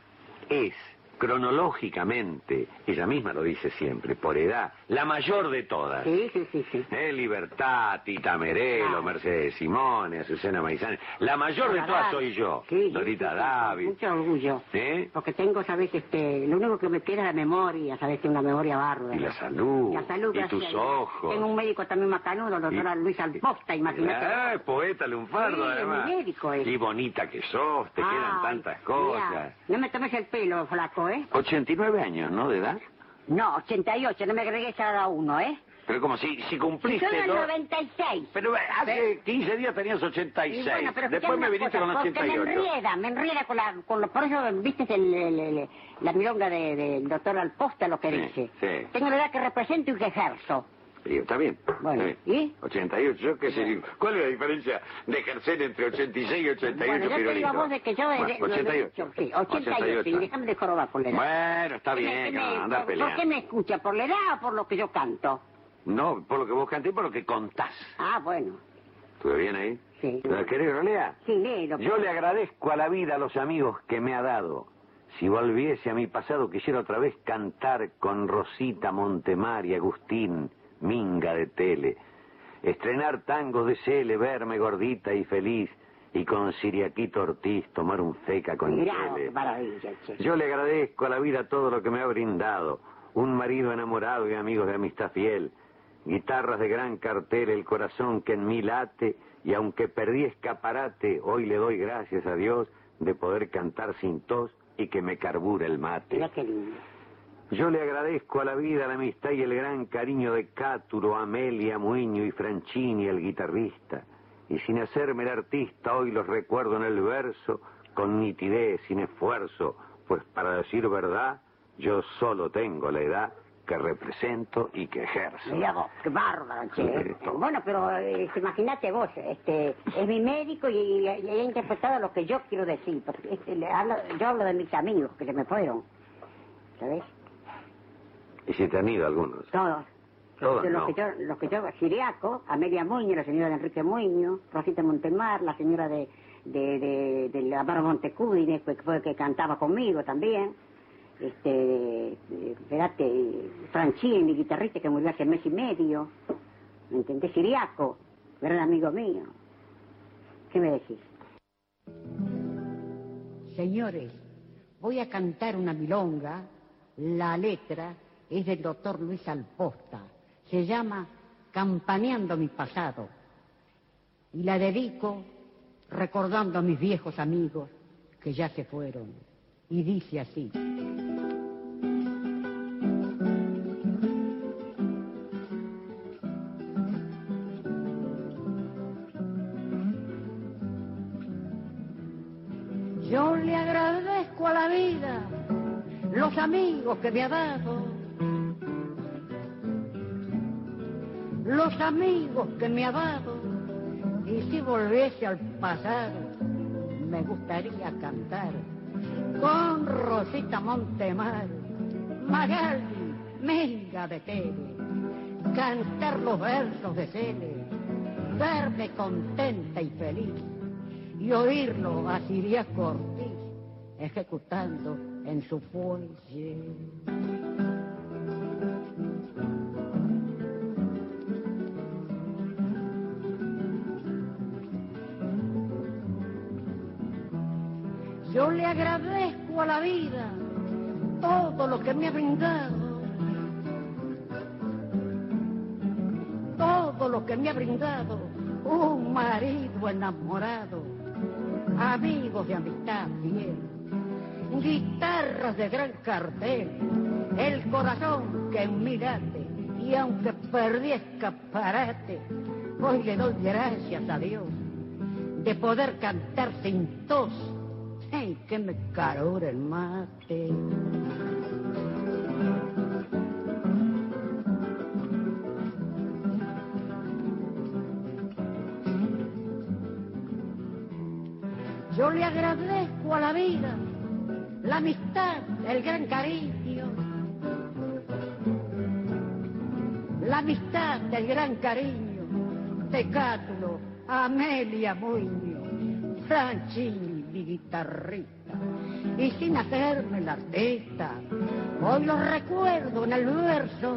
es cronológicamente, ella misma lo dice siempre, por edad, la mayor de todas. Sí, sí, sí, sí. Eh, Libertad, Tita Merelo, Mercedes Simone, Azucena Maizani. La mayor de todas soy yo, Dorita David. Mucho orgullo. ¿Eh? Porque tengo, ¿sabés? Este, lo único que me queda es la memoria, ¿sabés? Tengo una memoria bárbara. Y la salud. La salud, y tus ojos. Tengo un médico también macanudo, doctora Luisa Alposta, imagínate. Eh, poeta lunfardo, Sí, además. médico es. Y bonita que sos, te quedan tantas cosas. No me tomes el pelo, flaco, ¿eh? 89 años, ¿no? De edad. No, 88, no me agregues cada uno, ¿eh? Pero como si, si cumpliste... El dos- 96. Pero hace 15 días tenías 86. Y bueno, pero Después me viniste cosa, con porque 88. me enrieda, me enrieda con la, con lo, por eso viste el, el- el- la milonga de- del doctor Alposta lo que dice. Sí, Tengo la edad que represento y que ejerzo. Está bien. Bueno, Está bien. 88, yo qué sé. ¿Cuál es la diferencia de ejercer entre 86 y 88, Bueno, yo te digo a vos de que yo... Bueno, de- lo he 88. dicho, Sí, 88, y déjame de jorobar por la edad. Bueno, está ¿Qué me- bien, qué que no me- andar por, ¿Por peleando. qué me escucha? ¿Por la edad o por lo que yo canto? No, por lo que vos canté, por lo que contás. Ah, bueno. ¿Estuve bien ahí? Sí. ¿La querés, Rolea? Sí, léelo. Yo le agradezco a la vida, a los amigos que me ha dado. Si volviese a mi pasado, quisiera otra vez cantar con Rosita Montemar y Agustín, Minga de Tele. Estrenar tangos de Cele, verme gordita y feliz, y con Siriaquito Ortiz tomar un feca con Mirá, qué maravilla, che. Yo le agradezco a la vida todo lo que me ha brindado. Un marido enamorado y amigos de amistad fiel. Guitarras de gran cartel, el corazón que en mí late. Y aunque perdí escaparate, hoy le doy gracias a Dios de poder cantar sin tos y que me carbure el mate. Mirá qué lindo. Yo le agradezco a la vida, la amistad y el gran cariño de Cáturo, Amelia, Muño y Franchini, el guitarrista. Y sin hacerme el artista, hoy los recuerdo en el verso, con nitidez, sin esfuerzo, pues para decir verdad, yo solo tengo la edad que represento y que ejerzo. Vos, qué bárbaro, che. Bueno, pero eh, imagínate vos, este, es mi médico y, y- y ha interpretado lo que yo quiero decir. Porque este, le hablo- yo hablo de mis amigos que se me fueron. ¿Sabes? Y si te han ido algunos. Todos. Todos los no. que yo, los que yo, Siriaco, Amelia Muñoz, la señora de Enrique Muñoz, Rosita Montemar, la señora de, de, de, de la Barra Montecudine, que fue que cantaba conmigo también. Este, espérate, Franchini, mi guitarrista que murió hace mes y medio. ¿Me entendés? Siriaco, gran amigo mío. ¿Qué me decís? Señores, voy a cantar una milonga. La letra es del doctor Luis Alposta. Se llama Campaneando mi pasado. Y la dedico recordando a mis viejos amigos que ya se fueron. Y dice así. Yo le agradezco a la vida los amigos que me ha dado, los amigos que me ha dado, y si volviese al pasado, me gustaría cantar con Rosita Montemar, Magali, Menga de Tele, cantar los versos de Cele, verme contenta y feliz y oírlo a Siriaco Ortiz ejecutando en su fuelle. Vida todo lo que me ha brindado, todo lo que me ha brindado, un marido enamorado, amigos de amistad fiel, guitarras de gran cartel, el corazón que en mí y aunque perdí escaparate, hoy le doy gracias a Dios de poder cantar sin tos, en que me carura el mate. Yo le agradezco a la vida la amistad, el gran cariño. La amistad, el gran cariño de Cátulo, Amelia Muñoz, Franchini, mi guitarrista. Y sin hacerme la artista, hoy lo recuerdo en el verso,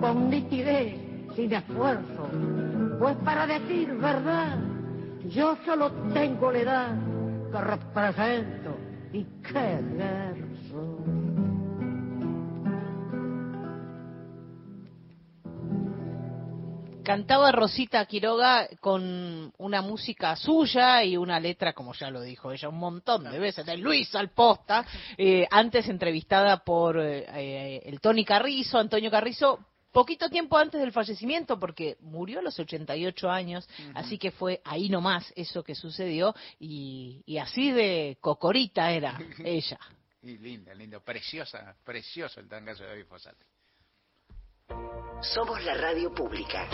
con nitidez, sin esfuerzo. Pues para decir verdad, yo solo tengo la edad que represento y que Cantaba Rosita Quiroga con una música suya y una letra, como ya lo dijo ella, un montón de veces, de Luis Alposta, eh, antes entrevistada por eh, el Tony Carrizo, Antonio Carrizo, poquito tiempo antes del fallecimiento, porque murió a los 88 años, así que fue ahí nomás eso que sucedió, y, y así de cocorita era [LAUGHS] ella. Y linda, linda, preciosa, precioso el tangazo de David Fossati. Somos la radio pública.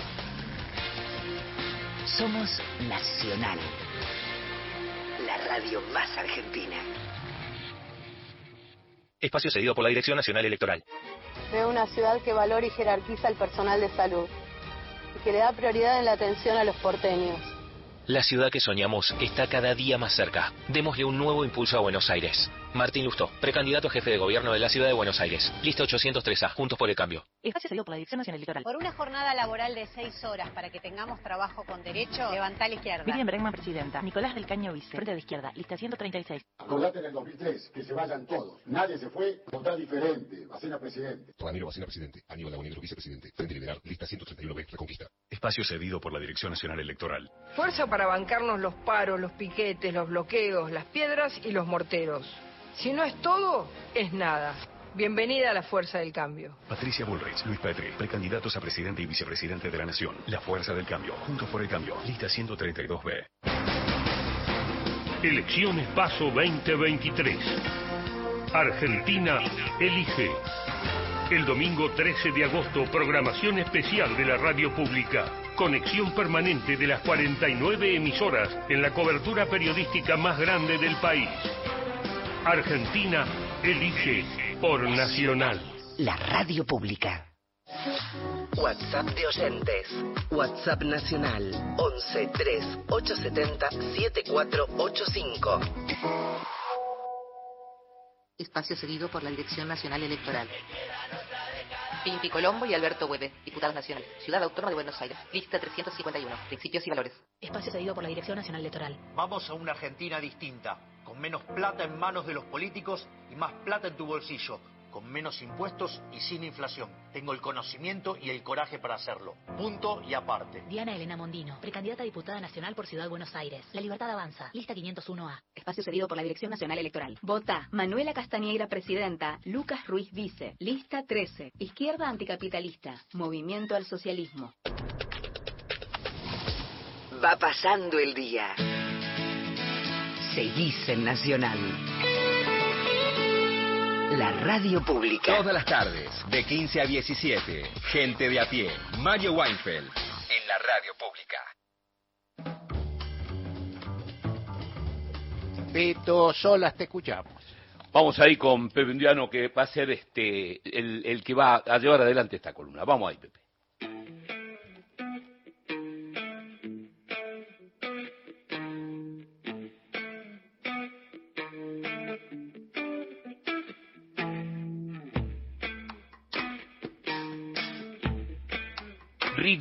Somos Nacional. La radio más argentina. Espacio cedido por la Dirección Nacional Electoral. Veo una ciudad que valora y jerarquiza al personal de salud y que le da prioridad en la atención a los porteños. La ciudad que soñamos está cada día más cerca. Démosle un nuevo impulso a Buenos Aires. Martín Lustó, precandidato a jefe de gobierno de la ciudad de Buenos Aires. Lista 803A, Juntos por el Cambio. Espacio cedido por la Dirección Nacional Electoral. Por una jornada laboral de seis horas para que tengamos trabajo con derecho, levanta a la izquierda. Miriam Bregman, presidenta. Nicolás del Caño, vice. Frente de izquierda. Lista 136. Acordate en el 2003 que se vayan todos. Nadie se fue, votar diferente. Bacena presidente. Ramiro Bacena presidente. Aníbal Agonidro vicepresidente. Frente Liberal, lista 131B, Reconquista. Espacio cedido por la Dirección Nacional Electoral. Fuerza para bancarnos los paros, los piquetes, los bloqueos, las piedras y los morteros. Si no es todo, es nada. Bienvenida a la Fuerza del Cambio. Patricia Bullrich, Luis Petri, precandidatos a presidente y vicepresidente de la Nación. La Fuerza del Cambio, Juntos por el Cambio. Lista 132B. Elecciones Paso 2023. Argentina elige. El domingo 13 de agosto, programación especial de la radio pública. Conexión permanente de las 49 emisoras en la cobertura periodística más grande del país. Argentina elige por Nacional. La radio pública. WhatsApp de oyentes. WhatsApp nacional 11 3 870 7485. Espacio cedido por la Dirección Nacional Electoral. Pinti Colombo y Alberto Hueve, diputados nacionales. Ciudad Autónoma de Buenos Aires. Lista 351. Principios y valores. Espacio cedido por la Dirección Nacional Electoral. Vamos a una Argentina distinta, con menos plata en manos de los políticos y más plata en tu bolsillo, con menos impuestos y sin inflación. Tengo el conocimiento y el coraje para hacerlo. Punto y aparte. Diana Elena Mondino, precandidata a diputada nacional por Ciudad Buenos Aires. La Libertad Avanza. Lista 501A. Espacio cedido por la Dirección Nacional Electoral. Vota Manuela Castañeira, presidenta. Lucas Ruiz, vice. Lista 13. Izquierda anticapitalista. Movimiento al socialismo. Va pasando el día. Seguís en Nacional. La radio pública. Todas las tardes, de 15 a 17. Gente de a pie. Mario Weinfeld. En la radio pública. Beto Solas, te escuchamos. Vamos ahí con Pepe Indiano, que va a ser este el, el que va a llevar adelante esta columna. Vamos ahí, Pepe.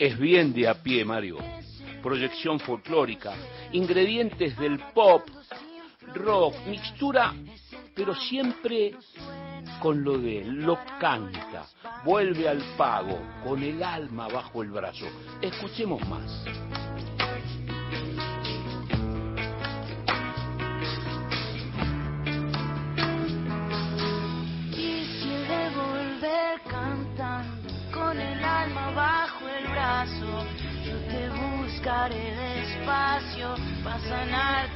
Es bien de a pie, Mario. Proyección folclórica, ingredientes del pop, rock, mixtura, pero siempre con lo de él, lo canta, vuelve al pago, con el alma bajo el brazo. Escuchemos más.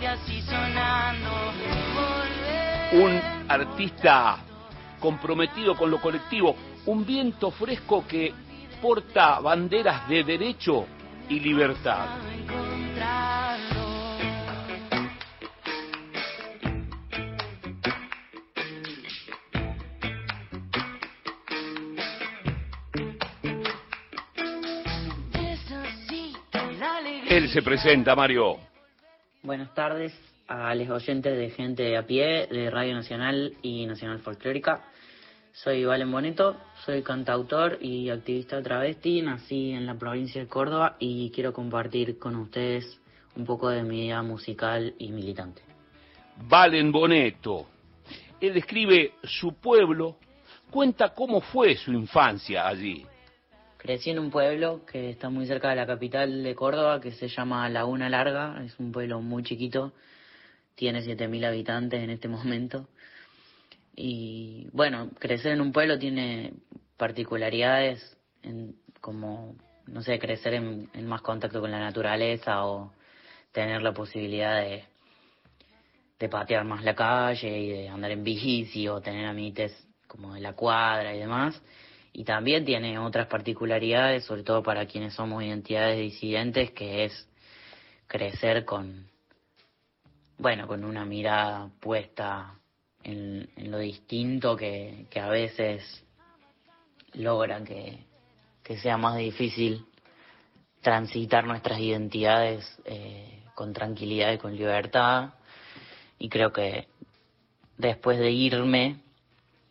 Así sonando. Volver. Un artista comprometido con lo colectivo, un viento fresco que porta banderas de derecho y libertad. Él se presenta, Mario. Buenas tardes a los oyentes de Gente a pie, de Radio Nacional y Nacional Folclórica. Soy Valen Boneto, soy cantautor y activista travesti, nací en la provincia de Córdoba y quiero compartir con ustedes un poco de mi vida musical y militante. Valen Boneto. Él describe su pueblo, cuenta cómo fue su infancia allí. Crecí en un pueblo que está muy cerca de la capital de Córdoba, que se llama Laguna Larga, es un pueblo muy chiquito, tiene 7.000 habitantes en este momento. Y bueno, crecer en un pueblo tiene particularidades en, como, no sé, crecer en, más contacto con la naturaleza o tener la posibilidad de, de patear más la calle y de andar en bici o tener amiguites como de la cuadra y demás. Y también tiene otras particularidades, sobre todo para quienes somos identidades disidentes, que es crecer con, bueno, con una mirada puesta en, lo distinto que, que a veces logra que, que sea más difícil transitar nuestras identidades eh, con tranquilidad y con libertad. Y creo que después de irme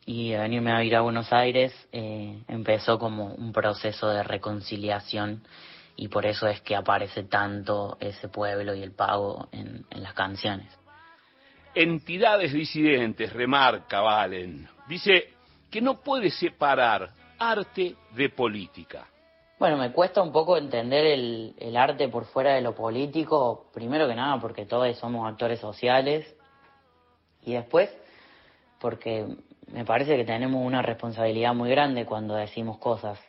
y venirme a ir a Buenos Aires, eh, empezó como un proceso de reconciliación y por eso es que aparece tanto ese pueblo y el pago en, en las canciones. Entidades disidentes, remarca Valen. Dice que no puede separar arte de política. Bueno, me cuesta un poco entender el, el arte por fuera de lo político, primero que nada porque todos somos actores sociales y después porque me parece que tenemos una responsabilidad muy grande cuando decimos cosas,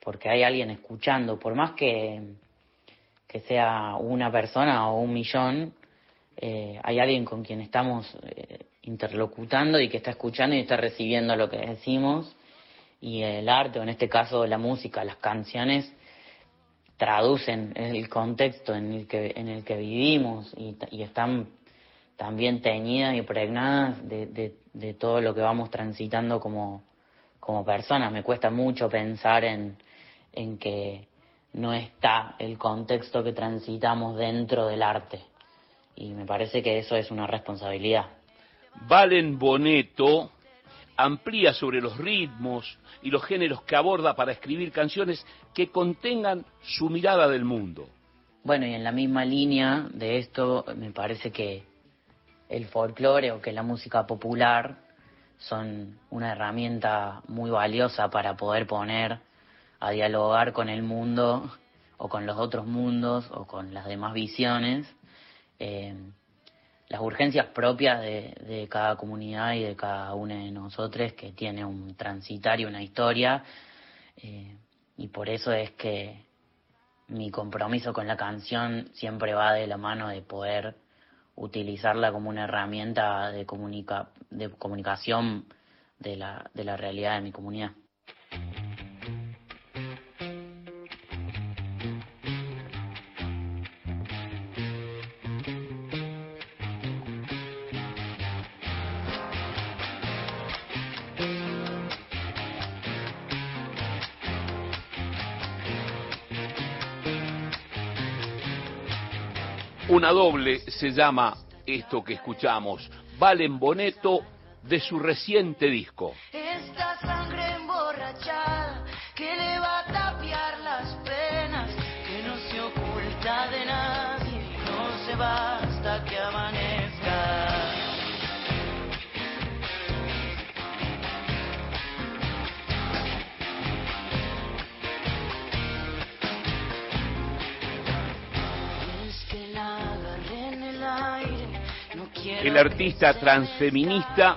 porque hay alguien escuchando, por más que, que sea una persona o un millón, eh, hay alguien con quien estamos eh, interlocutando y que está escuchando y está recibiendo lo que decimos y el arte, o en este caso la música, las canciones, traducen el contexto en el que, en el que vivimos y, y están también teñidas y pregnadas de, de, de, todo lo que vamos transitando como, como personas. Me cuesta mucho pensar en, en que no está el contexto que transitamos dentro del arte. Y me parece que eso es una responsabilidad. Valen Boneto amplía sobre los ritmos y los géneros que aborda para escribir canciones que contengan su mirada del mundo. Bueno, y en la misma línea de esto, me parece que el folclore o que la música popular son una herramienta muy valiosa para poder poner a dialogar con el mundo o con los otros mundos o con las demás visiones. Eh, las urgencias propias de, cada comunidad y de cada uno de nosotros que tiene un transitario, una historia, eh, y por eso es que mi compromiso con la canción siempre va de la mano de poder utilizarla como una herramienta de, comunica de comunicación de la, de la realidad de mi comunidad. Doble se llama esto que escuchamos, Valen Boneto de su reciente disco. Esta sangre emborrachada que le El artista transfeminista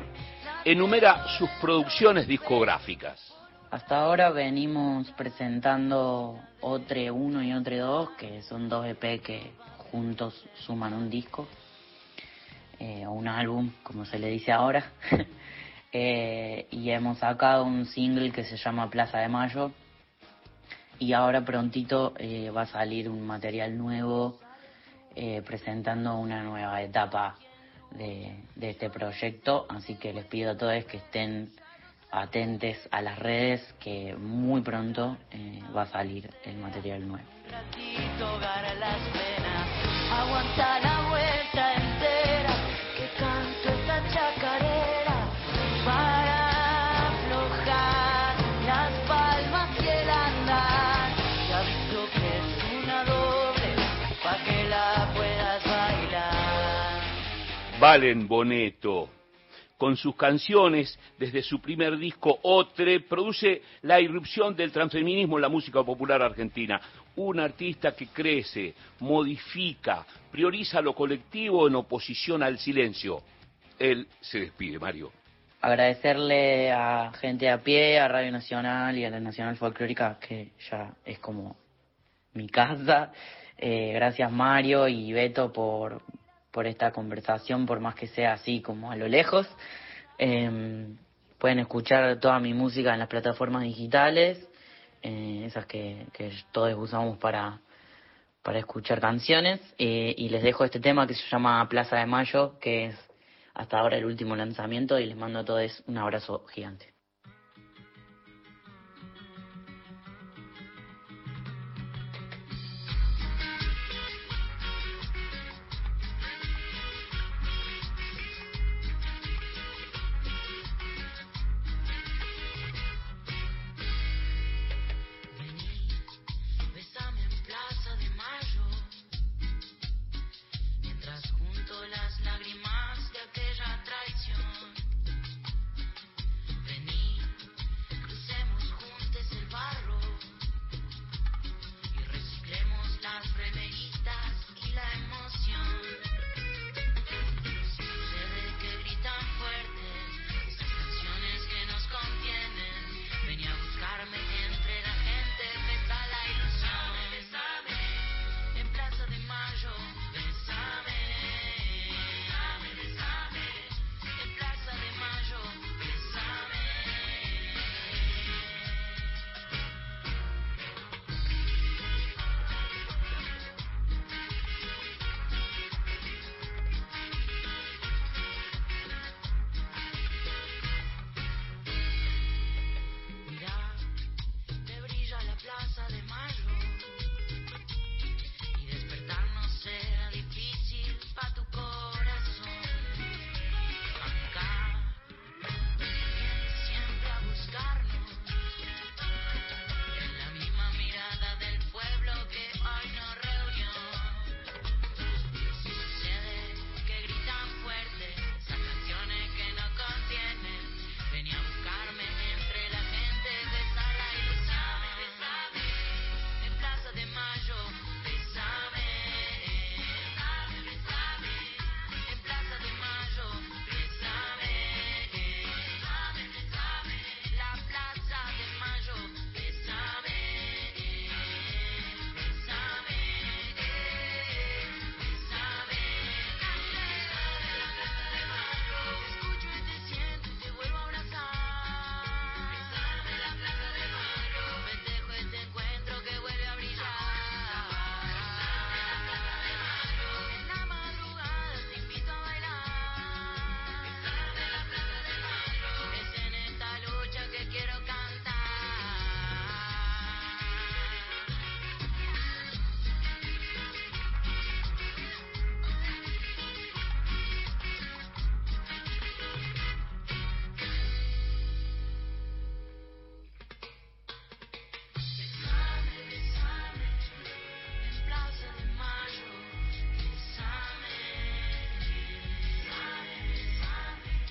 enumera sus producciones discográficas. Hasta ahora venimos presentando Otre 1 y Otre 2, que son dos EP que juntos suman un disco, eh, o un álbum, como se le dice ahora. [LAUGHS] eh, y hemos sacado un single que se llama Plaza de Mayo. Y ahora prontito eh, va a salir un material nuevo eh, presentando una nueva etapa de, este proyecto, así que les pido a todos que estén atentes a las redes, que muy pronto eh, va a salir el material nuevo. Valen Boneto. Con sus canciones, desde su primer disco Otre, produce la irrupción del transfeminismo en la música popular argentina. Un artista que crece, modifica, prioriza lo colectivo en oposición al silencio. Él se despide, Mario. Agradecerle a gente a pie, a Radio Nacional y a la Nacional Folclórica, que ya es como mi casa. Eh, gracias Mario y Beto por, por esta conversación, por más que sea así como a lo lejos. Eh, pueden escuchar toda mi música en las plataformas digitales, eh, esas que, que todos usamos para, para escuchar canciones. Eh, y les dejo este tema que se llama Plaza de Mayo, que es hasta ahora el último lanzamiento, y les mando a todos un abrazo gigante.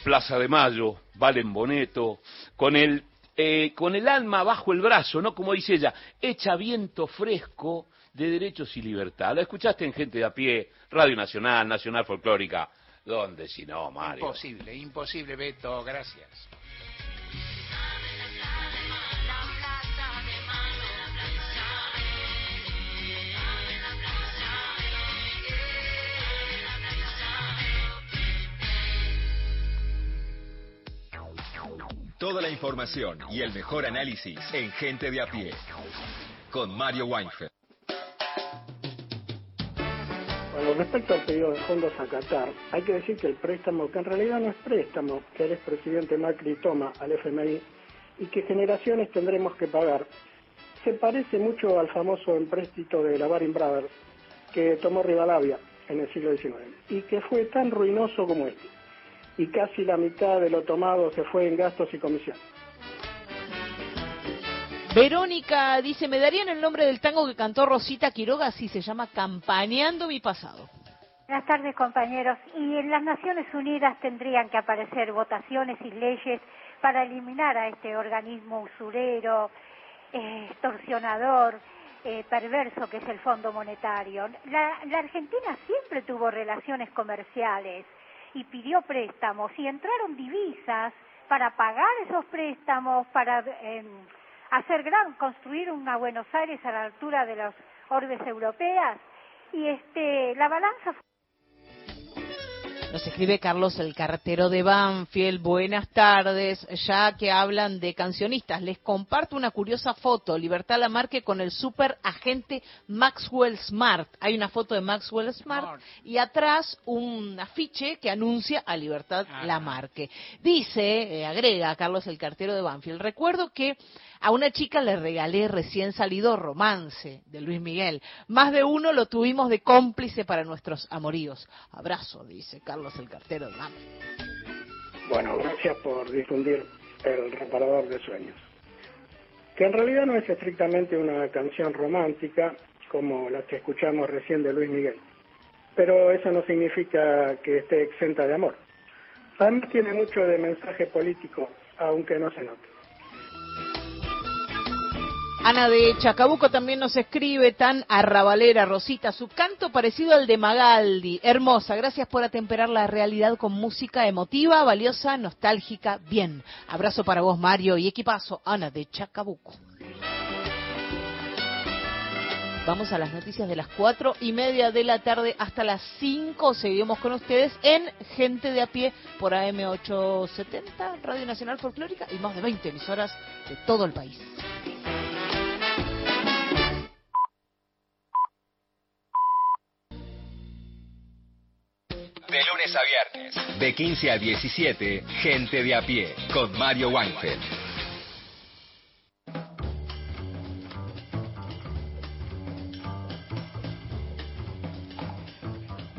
Plaza de Mayo, Valen Boneto, con el, eh, con el alma bajo el brazo, ¿no? Como dice ella, echa viento fresco de derechos y libertad. Lo escuchaste en Gente de a Pie, Radio Nacional, Nacional Folclórica. ¿Dónde si no, Mario? Imposible, imposible, Beto, gracias. Información y el mejor análisis en Gente de a pie. Con Mario Weinfeld. Bueno, respecto al pedido de fondos a Qatar, hay que decir que el préstamo, que en realidad no es préstamo, que el expresidente Macri toma al FMI y que generaciones tendremos que pagar, se parece mucho al famoso empréstito de la Baring Brothers que tomó Rivadavia en el siglo XIX y que fue tan ruinoso como este. Y casi la mitad de lo tomado se fue en gastos y comisiones. Verónica dice, ¿me darían el nombre del tango que cantó Rosita Quiroga? Sí, se llama Campaneando mi pasado. Buenas tardes, compañeros. Y en las Naciones Unidas tendrían que aparecer votaciones y leyes para eliminar a este organismo usurero, eh, extorsionador, eh, perverso que es el Fondo Monetario. La, la Argentina siempre tuvo relaciones comerciales y pidió préstamos y entraron divisas para pagar esos préstamos, para eh, hacer gran, construir una Buenos Aires a la altura de las orbes europeas. Y este, la balanza Nos escribe Carlos el cartero de Banfield. Buenas tardes. Ya que hablan de cancionistas, les comparto una curiosa foto. Libertad Lamarque con el super agente Maxwell Smart. Hay una foto de Maxwell Smart y atrás un afiche que anuncia a Libertad Lamarque. Dice, eh, agrega Carlos el cartero de Banfield, recuerdo que a una chica le regalé recién salido Romance de Luis Miguel. Más de uno lo tuvimos de cómplice para nuestros amoríos. Abrazo, dice Carlos el cartero de. Bueno, gracias por difundir El reparador de sueños. Que en realidad no es estrictamente una canción romántica como las que escuchamos recién de Luis Miguel. Pero eso no significa que esté exenta de amor. Además tiene mucho de mensaje político, aunque no se note. Ana de Chacabuco también nos escribe, tan arrabalera, Rosita, su canto parecido al de Magaldi. Hermosa, gracias por atemperar la realidad con música emotiva, valiosa, nostálgica, bien. Abrazo para vos, Mario, y equipazo, Ana de Chacabuco. Vamos a las noticias de las cuatro y media de la tarde hasta las cinco. Seguimos con ustedes en Gente de a pie por AM870, Radio Nacional Folclórica y más de 20 emisoras de todo el país. De lunes a viernes, de 15 a 17, Gente de a pie, con Mario Weinfeld.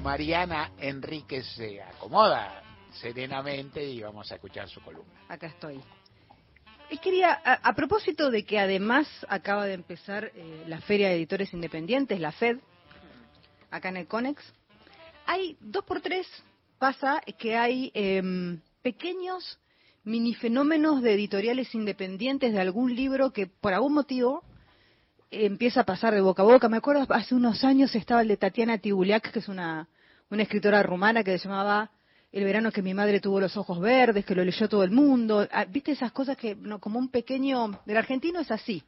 Mariana Enríquez se acomoda serenamente y vamos a escuchar su columna. Acá estoy. Y quería, a, a propósito de que además acaba de empezar eh, la Feria de Editores Independientes, la FED, acá en el CONEX, hay dos por tres, pasa que hay em, pequeños mini fenómenos de editoriales independientes de algún libro que por algún motivo empieza a pasar de boca a boca. Me acuerdo hace unos años estaba el de Tatiana Tibuliak, que es una, una escritora rumana que se llamaba El verano que mi madre tuvo los ojos verdes, que lo leyó todo el mundo. Ah, ¿Viste esas cosas que, no, como un pequeño, del argentino es así?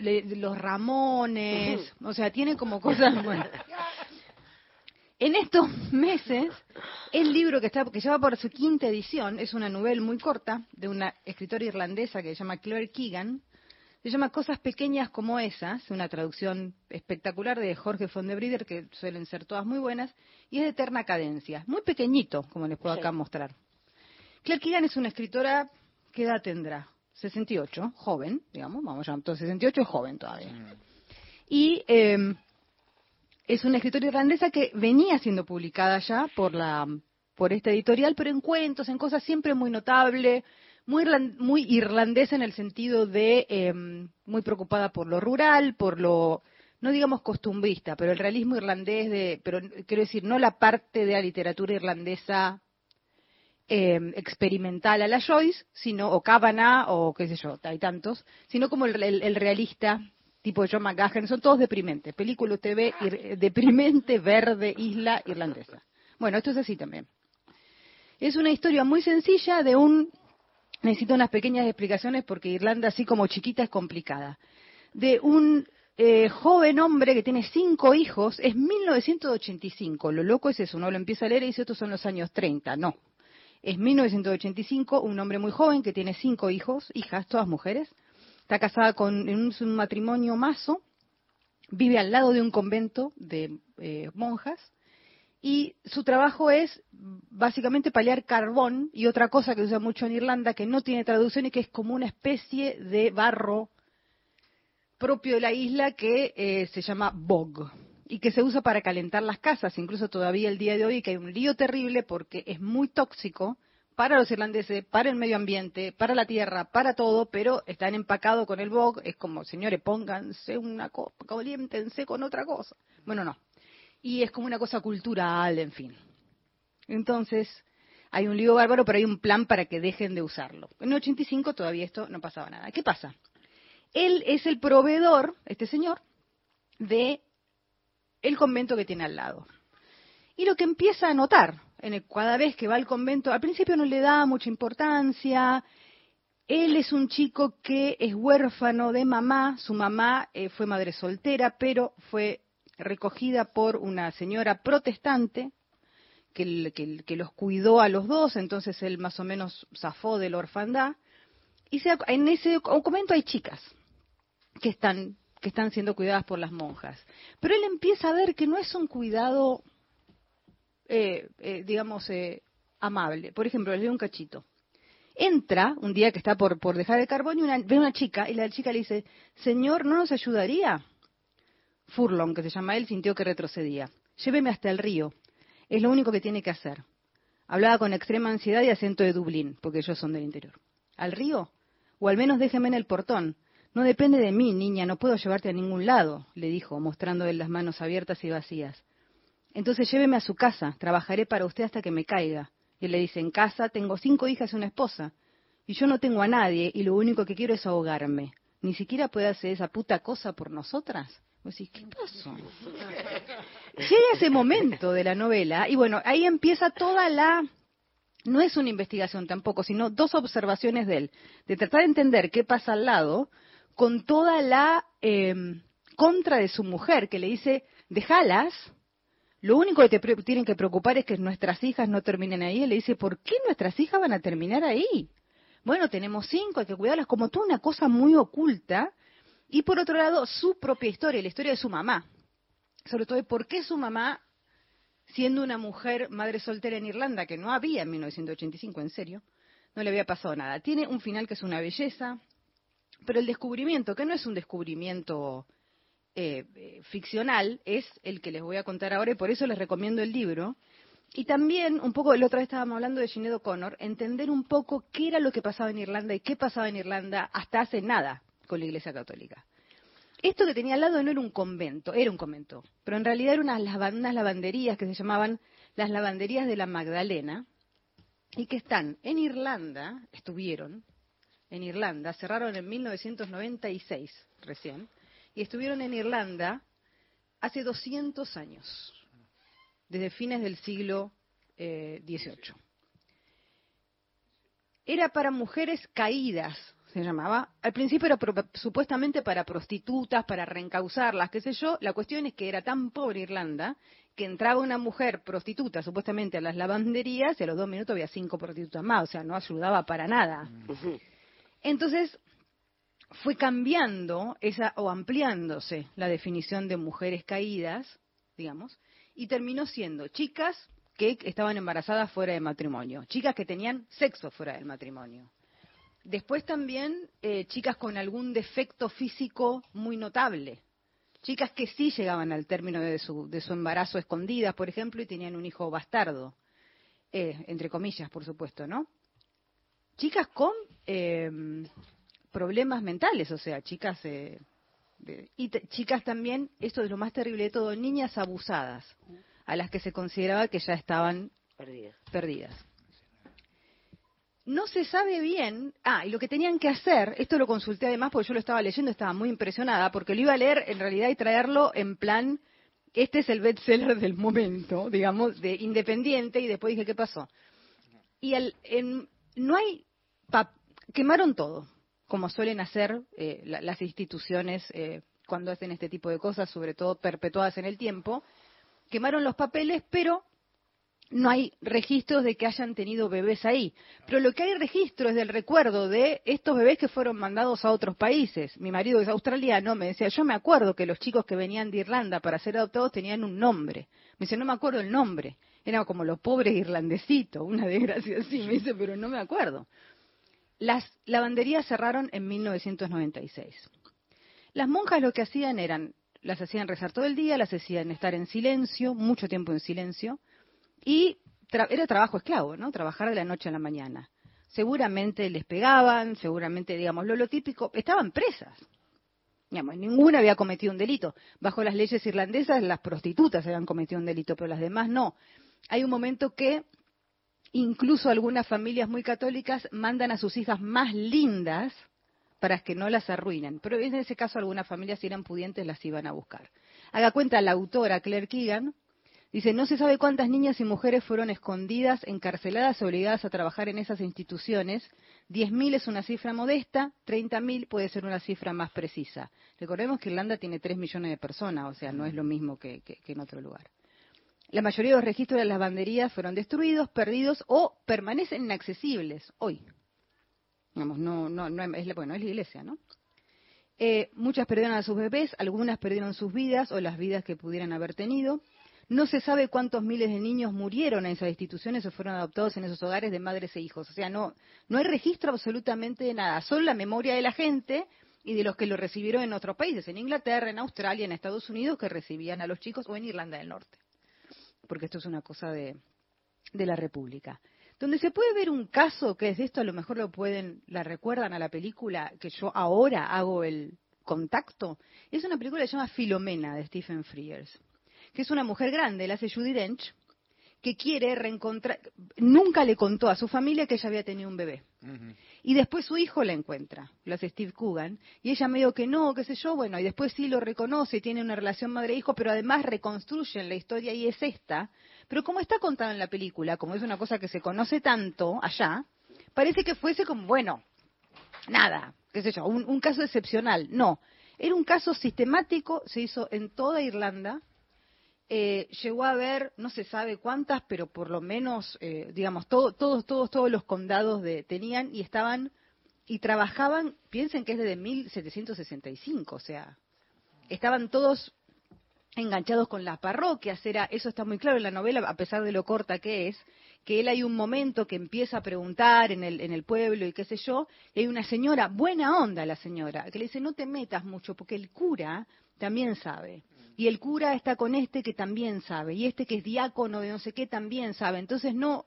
Le- los Ramones, o sea, tiene como cosas, bueno. [LAUGHS] En estos [LAUGHS] meses, el libro que, está, que lleva por su quinta edición es una novela muy corta de una escritora irlandesa que se llama Claire Keegan. Se llama Cosas Pequeñas como Esas, una traducción espectacular de Jorge von de Brider, que suelen ser todas muy buenas, y es de eterna cadencia. Muy pequeñito, como les puedo acá mostrar. Claire Keegan es una escritora, ¿qué edad tendrá? 68, joven, digamos, vamos a llamar, entonces 68 es joven todavía. Y eh, es una escritora irlandesa que venía siendo publicada ya por la por esta editorial, pero en cuentos, en cosas siempre muy notable, muy muy irlandesa en el sentido de eh, muy preocupada por lo rural, por lo no digamos costumbrista, pero el realismo irlandés de, pero quiero decir no la parte de la literatura irlandesa eh, experimental a la Joyce, sino o Kavanagh o qué sé yo, hay tantos, sino como el- el realista tipo John McGahan, son todos deprimentes, película TV ir- deprimente [LAUGHS] verde isla irlandesa. Bueno, esto es así también. Es una historia muy sencilla de un necesito unas pequeñas explicaciones porque Irlanda así como chiquita es complicada. De un eh, joven hombre que tiene cinco hijos, es 1985, lo loco es eso, uno lo empieza a leer y dice estos son los años 30, no. Es 1985, un hombre muy joven que tiene cinco hijos, hijas, todas mujeres, está casada con en un, matrimonio mazo, vive al lado de un convento de eh, monjas y su trabajo es básicamente paliar carbón y otra cosa que usa mucho en Irlanda que no tiene traducción y que es como una especie de barro propio de la isla que eh, se llama bog y que se usa para calentar las casas, incluso todavía el día de hoy que hay un lío terrible porque es muy tóxico para los irlandeses, para el medio ambiente, para la tierra, para todo, pero están empacados con el bog, es como, señores, pónganse una copa, caliéntense con otra cosa. Bueno, no. y es como una cosa cultural, en fin. Entonces, hay un lío bárbaro, pero hay un plan para que dejen de usarlo. En el 85 todavía esto no pasaba nada. ¿Qué pasa? Él es el proveedor, este señor, de el convento que tiene al lado. Y lo que empieza a notar, en el, cada vez que va al convento, al principio no le da mucha importancia, él es un chico que es huérfano de mamá, su mamá eh, fue madre soltera, pero fue recogida por una señora protestante que, que los cuidó a los dos, entonces él más o menos zafó de la orfandad. Y se- en ese convento hay chicas que están, que están siendo cuidadas por las monjas. Pero él empieza a ver que no es un cuidado, eh, eh, digamos, eh, amable. Por ejemplo, les doy un cachito entra un día que está por, por dejar el carbón y una, ve una chica y la chica le dice, Señor, ¿no nos ayudaría? Furlong, que se llama él, sintió que retrocedía. Lléveme hasta el río. Es lo único que tiene que hacer. Hablaba con extrema ansiedad y acento de Dublín, porque ellos son del interior. ¿Al río? O al menos déjeme en el portón. No depende de mí, niña, no puedo llevarte a ningún lado, le dijo, mostrando él las manos abiertas y vacías. Entonces lléveme a su casa, trabajaré para usted hasta que me caiga. Y él le dice, en casa tengo cinco hijas y una esposa. Y yo no tengo a nadie y lo único que quiero es ahogarme. Ni siquiera puede hacer esa puta cosa por nosotras. Vos decís, ¿qué pasó? [LAUGHS] Llega ese momento de la novela y bueno, ahí empieza toda la... No es una investigación tampoco, sino dos observaciones de él. De tratar de entender qué pasa al lado con toda la eh, contra de su mujer que le dice, déjalas, lo único que te tienen que preocupar es que nuestras hijas no terminen ahí. Él le dice, ¿por qué nuestras hijas van a terminar ahí? Bueno, tenemos cinco, hay que cuidarlas como toda una cosa muy oculta. Y por otro lado, su propia historia, la historia de su mamá. Sobre todo de por qué su mamá, siendo una mujer madre soltera en Irlanda, que no había en 1985, en serio, no le había pasado nada. Tiene un final que es una belleza, pero el descubrimiento, que no es un descubrimiento eh, eh, ficcional es el que les voy a contar ahora y por eso les recomiendo el libro. Y también, un poco, la otra vez estábamos hablando de Sinead O'Connor, entender un poco qué era lo que pasaba en Irlanda y qué pasaba en Irlanda hasta hace nada con la Iglesia Católica. Esto que tenía al lado no era un convento, era un convento, pero en realidad eran unas, unas lavanderías que se llamaban las lavanderías de la Magdalena y que están en Irlanda, estuvieron en Irlanda, cerraron en 1996 recién, y estuvieron en Irlanda hace 200 años, desde fines del siglo eh, XVIII. Era para mujeres caídas, se llamaba. Al principio era pro- supuestamente para prostitutas, para reencauzarlas, qué sé yo. La cuestión es que era tan pobre Irlanda que entraba una mujer prostituta supuestamente a las lavanderías y a los dos minutos había cinco prostitutas más, o sea, no ayudaba para nada. Entonces, fue cambiando esa o ampliándose la definición de mujeres caídas, digamos, y terminó siendo chicas que estaban embarazadas fuera de matrimonio, chicas que tenían sexo fuera del matrimonio. Después también eh, chicas con algún defecto físico muy notable, chicas que sí llegaban al término de su, de su embarazo escondidas, por ejemplo, y tenían un hijo bastardo, eh, entre comillas, por supuesto, ¿no? Chicas con eh, problemas mentales, o sea, chicas eh, de- y chicas también, esto es lo más terrible de todo, niñas abusadas, a las que se consideraba que ya estaban perdidas. No se sabe bien, ah, y lo que tenían que hacer, esto lo consulté además porque yo lo estaba leyendo, estaba muy impresionada, porque lo iba a leer en realidad y traerlo en plan, este es el bestseller del momento, digamos, de independiente, y después dije, ¿qué pasó? Y al- en- no hay, pa- quemaron todo, como suelen hacer eh, la- las instituciones eh, cuando hacen este tipo de cosas, sobre todo perpetuadas en el tiempo, quemaron los papeles, pero no hay registros de que hayan tenido bebés ahí. Pero lo que hay registro es del recuerdo de estos bebés que fueron mandados a otros países. Mi marido es australiano, me decía, yo me acuerdo que los chicos que venían de Irlanda para ser adoptados tenían un nombre. Me dice, no me acuerdo el nombre. Eran como los pobres irlandesitos, una [LAUGHS] desgracia así. Me dice, pero no me acuerdo. Las lavanderías cerraron en 1996. Las monjas lo que hacían eran, las hacían rezar todo el día, las hacían estar en silencio, mucho tiempo en silencio, y era trabajo esclavo, ¿no? Trabajar de la noche a la mañana. Seguramente les pegaban, seguramente, digamos, lo, lo típico, estaban presas. Digamos, ninguna había cometido un delito. Bajo las leyes irlandesas, las prostitutas habían cometido un delito, pero las demás no. Hay un momento que incluso algunas familias muy católicas mandan a sus hijas más lindas para que no las arruinen. Pero en ese caso algunas familias si eran pudientes las iban a buscar. Haga cuenta la autora Claire Keegan, dice, no se sabe cuántas niñas y mujeres fueron escondidas, encarceladas, obligadas a trabajar en esas instituciones. 10.000 es una cifra modesta, 30.000 puede ser una cifra más precisa. Recordemos que Irlanda tiene 3 millones de personas, o sea, no es lo mismo que, que- que en otro lugar. La mayoría de los registros de las banderías fueron destruidos, perdidos o permanecen inaccesibles hoy. Digamos, no, no, no es bueno, es la iglesia, ¿no? Eh, muchas perdieron a sus bebés, algunas perdieron sus vidas o las vidas que pudieran haber tenido. No se sabe cuántos miles de niños murieron en esas instituciones o fueron adoptados en esos hogares de madres e hijos. O sea, no, no hay registro absolutamente de nada, solo la memoria de la gente y de los que lo recibieron en otros países, en Inglaterra, en Australia, en Estados Unidos, que recibían a los chicos, o en Irlanda del Norte, porque esto es una cosa de, de la República. Donde se puede ver un caso que es esto, a lo mejor lo pueden, la recuerdan a la película que yo ahora hago el contacto, es una película que se llama Filomena de Stephen Frears, que es una mujer grande, la hace Judy Dench, que quiere reencontrar, nunca le contó a su familia que ella había tenido un bebé. Y después su hijo la encuentra, lo hace Steve Coogan, y ella medio que no, qué sé yo, bueno, y después sí lo reconoce, tiene una relación madre-hijo, pero además reconstruyen la historia y es esta. Pero como está contado en la película, como es una cosa que se conoce tanto allá, parece que fuese como, bueno, nada, qué sé yo, un, un caso excepcional. No, era un caso sistemático, se hizo en toda Irlanda, eh, llegó a haber, no se sabe cuántas, pero por lo menos, eh, digamos, todo- todos, todos, todos los condados de, tenían y estaban y trabajaban, piensen que es desde 1765, o sea, estaban todos enganchados con las parroquias, era, eso está muy claro en la novela, a pesar de lo corta que es, que él hay un momento que empieza a preguntar en el, en el pueblo y qué sé yo, y hay una señora, buena onda la señora, que le dice, no te metas mucho, porque el cura también sabe. Y el cura está con este que también sabe, y este que es diácono de no sé qué también sabe. Entonces no,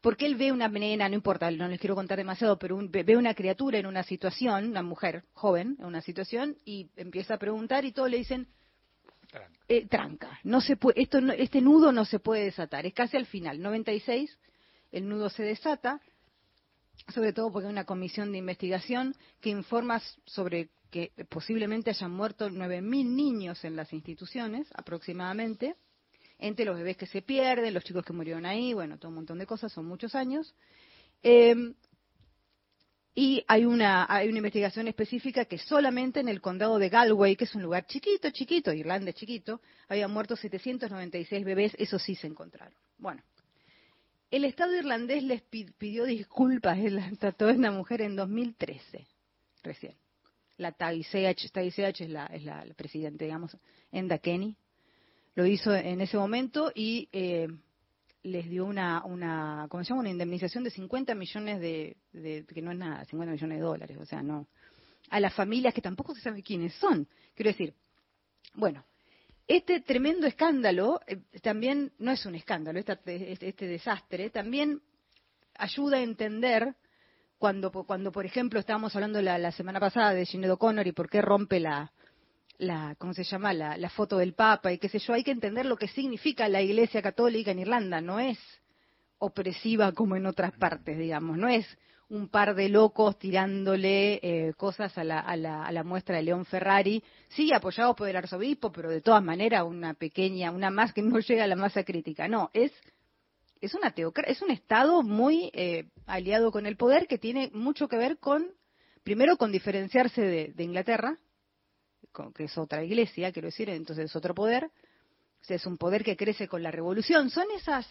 porque él ve una nena, no importa, no les quiero contar demasiado, pero un- ve una criatura en una situación, una mujer joven en una situación, y empieza a preguntar y todos le dicen, eh, tranca, no se puede, esto no- este nudo no se puede desatar, es casi al final, 96, el nudo se desata, sobre todo porque hay una comisión de investigación que informa sobre que posiblemente hayan muerto 9.000 niños en las instituciones, aproximadamente, entre los bebés que se pierden, los chicos que murieron ahí, bueno, todo un montón de cosas, son muchos años. Eh, y hay una, hay una investigación específica que solamente en el condado de Galway, que es un lugar chiquito, chiquito, Irlanda chiquito, habían muerto 796 bebés, eso sí se encontraron. Bueno, el Estado irlandés les pi- pidió disculpas [LAUGHS] a toda esta mujer en 2013, recién. La Tagiseach, Tagiseach es la, es la, la presidente, digamos, Enda Kenny, lo hizo en ese momento y eh, les dio una, una, ¿cómo se llama? Una indemnización de 50 millones de, de- que no es nada, 50 millones de dólares, o sea, no, a las familias que tampoco se sabe quiénes son. Quiero decir, bueno, este tremendo escándalo eh, también no es un escándalo, esta- este, este desastre también ayuda a entender cuando, cuando por ejemplo, estábamos hablando la, semana pasada de Sinead O'Connor y por qué rompe la, la, ¿cómo se llama? La, la foto del Papa y qué sé yo, hay que entender lo que significa la Iglesia Católica en Irlanda, no es opresiva como en otras partes, digamos, no es un par de locos tirándole eh, cosas a la, a, la, a la muestra de León Ferrari, sí apoyado por el arzobispo, pero de todas maneras una pequeña, una más que no llega a la masa crítica, no, es es una es un estado muy eh, aliado con el poder que tiene mucho que ver con primero con diferenciarse de, de Inglaterra con- que es otra iglesia quiero decir entonces es otro poder o sea, es un poder que crece con la revolución son esas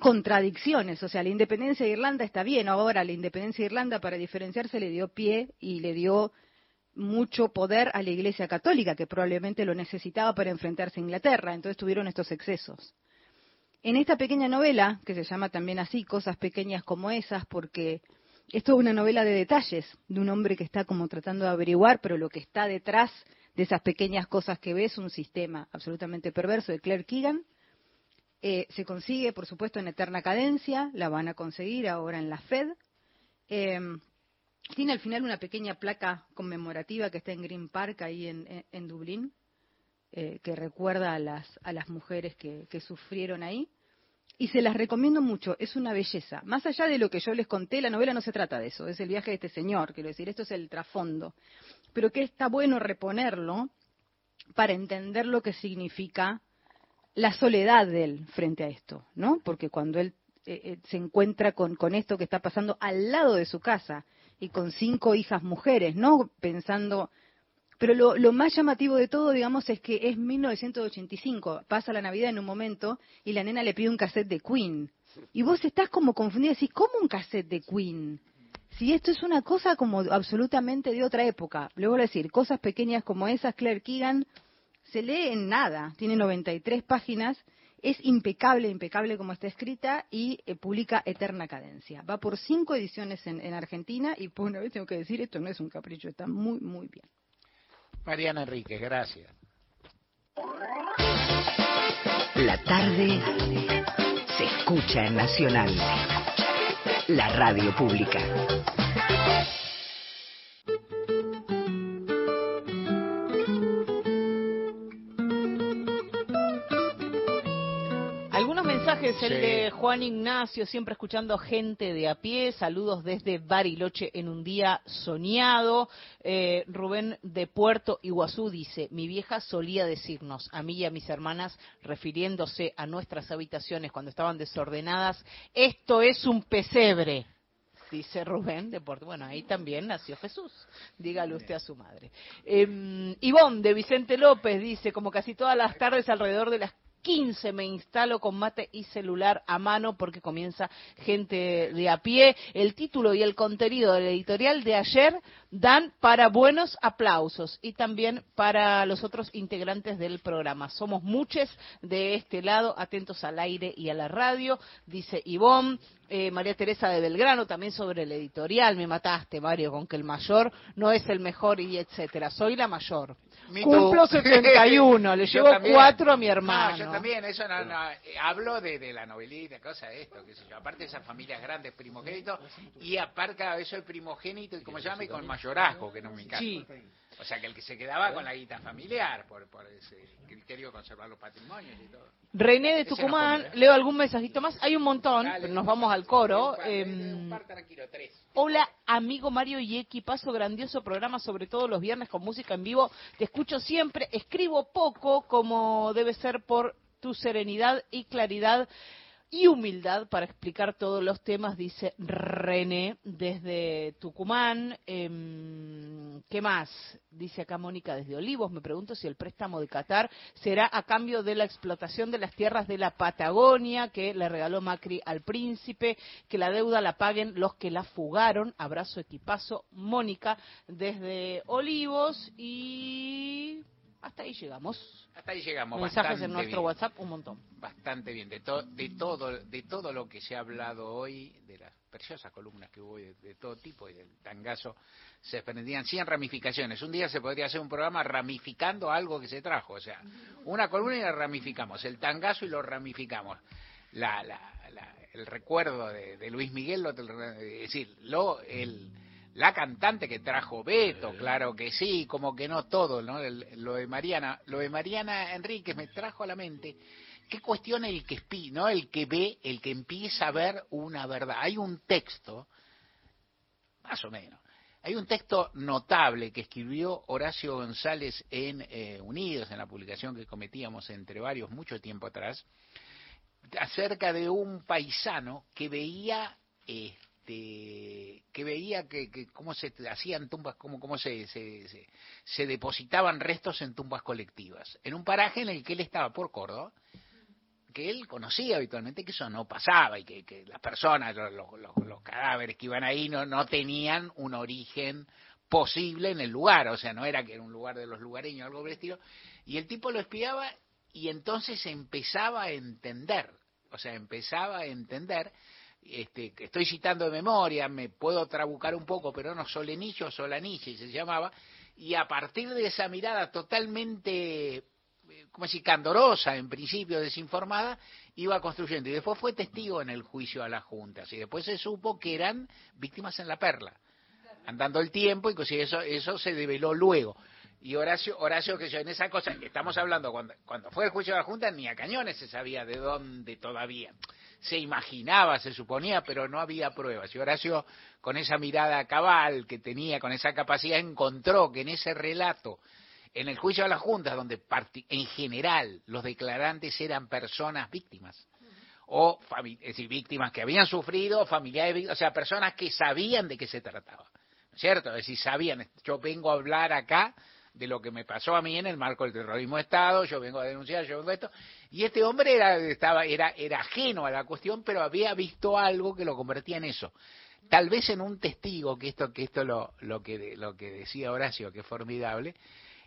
contradicciones o sea la independencia de Irlanda está bien ahora la independencia de Irlanda para diferenciarse le dio pie y le dio mucho poder a la Iglesia Católica, que probablemente lo necesitaba para enfrentarse a Inglaterra. Entonces tuvieron estos excesos. En esta pequeña novela, que se llama también así, Cosas pequeñas como esas, porque esto es una novela de detalles, de un hombre que está como tratando de averiguar, pero lo que está detrás de esas pequeñas cosas que ve es un sistema absolutamente perverso de Claire Keegan. Eh, se consigue, por supuesto, en eterna cadencia, la van a conseguir ahora en la Fed. Eh, tiene al final una pequeña placa conmemorativa que está en Green Park, ahí en Dublín, eh, que recuerda a las, a las mujeres que, sufrieron ahí. Y se las recomiendo mucho, es una belleza. Más allá de lo que yo les conté, la novela no se trata de eso, es el viaje de este señor, quiero decir, esto es el trasfondo. Pero que está bueno reponerlo para entender lo que significa la soledad de él frente a esto, ¿no? Porque cuando él eh, eh, se encuentra con, con esto que está pasando al lado de su casa y con cinco hijas mujeres, ¿no? Pensando, pero lo, lo más llamativo de todo, digamos, es que es 1985, pasa la Navidad en un momento y la nena le pide un cassette de Queen. Y vos estás como confundida, decís, ¿cómo un cassette de Queen? Si esto es una cosa como absolutamente de otra época. Luego decir, cosas pequeñas como esas, Claire Keegan, se lee en nada, tiene 93 páginas, es impecable, impecable como está escrita y eh, publica Eterna Cadencia. Va por cinco ediciones en, en Argentina y por una vez tengo que decir, esto no es un capricho, está muy, muy bien. Mariana Enríquez, gracias. La tarde se escucha en Nacional. La radio pública. Mensajes, el Sí. de Juan Ignacio, siempre escuchando gente de a pie, saludos desde Bariloche en un día soñado. Eh, Rubén de Puerto Iguazú dice, mi vieja solía decirnos, a mí y a mis hermanas, refiriéndose a nuestras habitaciones cuando estaban desordenadas, esto es un pesebre. Dice Rubén de Puerto. Bueno, ahí también nació Jesús. Dígale usted a su madre. Eh, Ivonne de Vicente López dice, como casi todas las tardes alrededor de las 15 me instalo con mate y celular a mano porque comienza gente de a pie. El título y el contenido del editorial de ayer dan para buenos aplausos y también para los otros integrantes del programa. Somos muchos de este lado, atentos al aire y a la radio, dice Ivonne. Eh, María Teresa de Belgrano también sobre el editorial. Me mataste, Mario, con que el mayor no es el mejor y etcétera. Soy la mayor. Me Cumplo too. 71, [LAUGHS] le llevo también. cuatro a mi No, hermano. yo también, eso no, no, eh, hablo de, de la novelita, cosa de esto, qué sé yo. Aparte de esas familias grandes, primogénitos, y aparte eso el primogénito, y como y con mayorazgo, que no me encanta. Sí. O sea, que el que se quedaba con la guita familiar, por, por ese criterio de conservar los patrimonios y todo. René de no Tucumán, leo algún mensajito más. Hay un montón, Dale. pero nos vamos al coro. Par, Eh, par tres. Hola, amigo Mario y equipazo, grandioso programa, sobre todo los viernes con música en vivo. Te escucho siempre, escribo poco, como debe ser por tu serenidad y claridad y humildad para explicar todos los temas, dice René desde Tucumán. Em, ¿Qué más? Dice acá Mónica desde Olivos. Me pregunto si el préstamo de Qatar será a cambio de la explotación de las tierras de la Patagonia que le regaló Macri al príncipe, que la deuda la paguen los que la fugaron. Abrazo equipazo. Mónica desde Olivos y hasta ahí llegamos. Hasta ahí llegamos. Mensajes bastante en nuestro bien. WhatsApp, un montón. Bastante bien. De, to- de, todo, de todo lo que se ha hablado hoy, de las preciosas columnas que hubo de, de todo tipo y del tangazo, se desprendían 100 ramificaciones. Un día se podría hacer un programa ramificando algo que se trajo. O sea, una columna y la ramificamos. El tangazo y lo ramificamos. La, la, la- el recuerdo de, de Luis Miguel, lo, es decir, lo, el, la cantante que trajo Beto, claro que sí, como que no todo, ¿no? El- lo de Mariana, lo de Mariana Enríquez me trajo a la mente qué cuestión el que ¿no? El que ve, el que empieza a ver una verdad. Hay un texto, más o menos, hay un texto notable que escribió Horacio González en eh, Unidos, en la publicación que cometíamos entre varios mucho tiempo atrás, acerca de un paisano que veía este que veía que, que cómo se hacían tumbas cómo, cómo se, se, depositaban restos en tumbas colectivas. En un paraje en el que él estaba por Córdoba que él conocía habitualmente que eso no pasaba y que, las personas, los, los- cadáveres que iban ahí no, no tenían un origen posible en el lugar, o sea, no era que era un lugar de los lugareños, algo por el estilo, y el tipo lo espiaba y entonces empezaba a entender, o sea, empezaba a entender, este, estoy citando de memoria, me puedo trabucar un poco, pero no, Solenillo, Solaniche se llamaba, y a partir de esa mirada totalmente eh, como decir, candorosa, en principio desinformada, iba construyendo. Y después fue testigo en el juicio a las juntas. Y después se supo que eran víctimas en la perla. andando el tiempo, inclusive eso, eso se develó luego. Y Horacio, Horacio que yo en esa cosa, estamos hablando cuando, cuando fue el juicio de la Junta, ni a Cañones se sabía de dónde todavía. Se imaginaba, se suponía, pero no había pruebas. Y Horacio, con esa mirada cabal que tenía, con esa capacidad, encontró que en ese relato, en el juicio de la Junta, donde en general los declarantes eran personas víctimas, o es decir, víctimas que habían sufrido, familiares, víctimas, o sea, personas que sabían de qué se trataba. ¿no es ¿Cierto? Es decir, sabían, yo vengo a hablar acá de lo que me pasó a mí en el marco del terrorismo de Estado, yo vengo a denunciar, yo vengo a esto. Y este hombre era, estaba, era, era ajeno a la cuestión, pero había visto algo que lo convertía en eso. Tal vez en un testigo, que esto, que esto lo, lo que, lo que decía Horacio, que es formidable,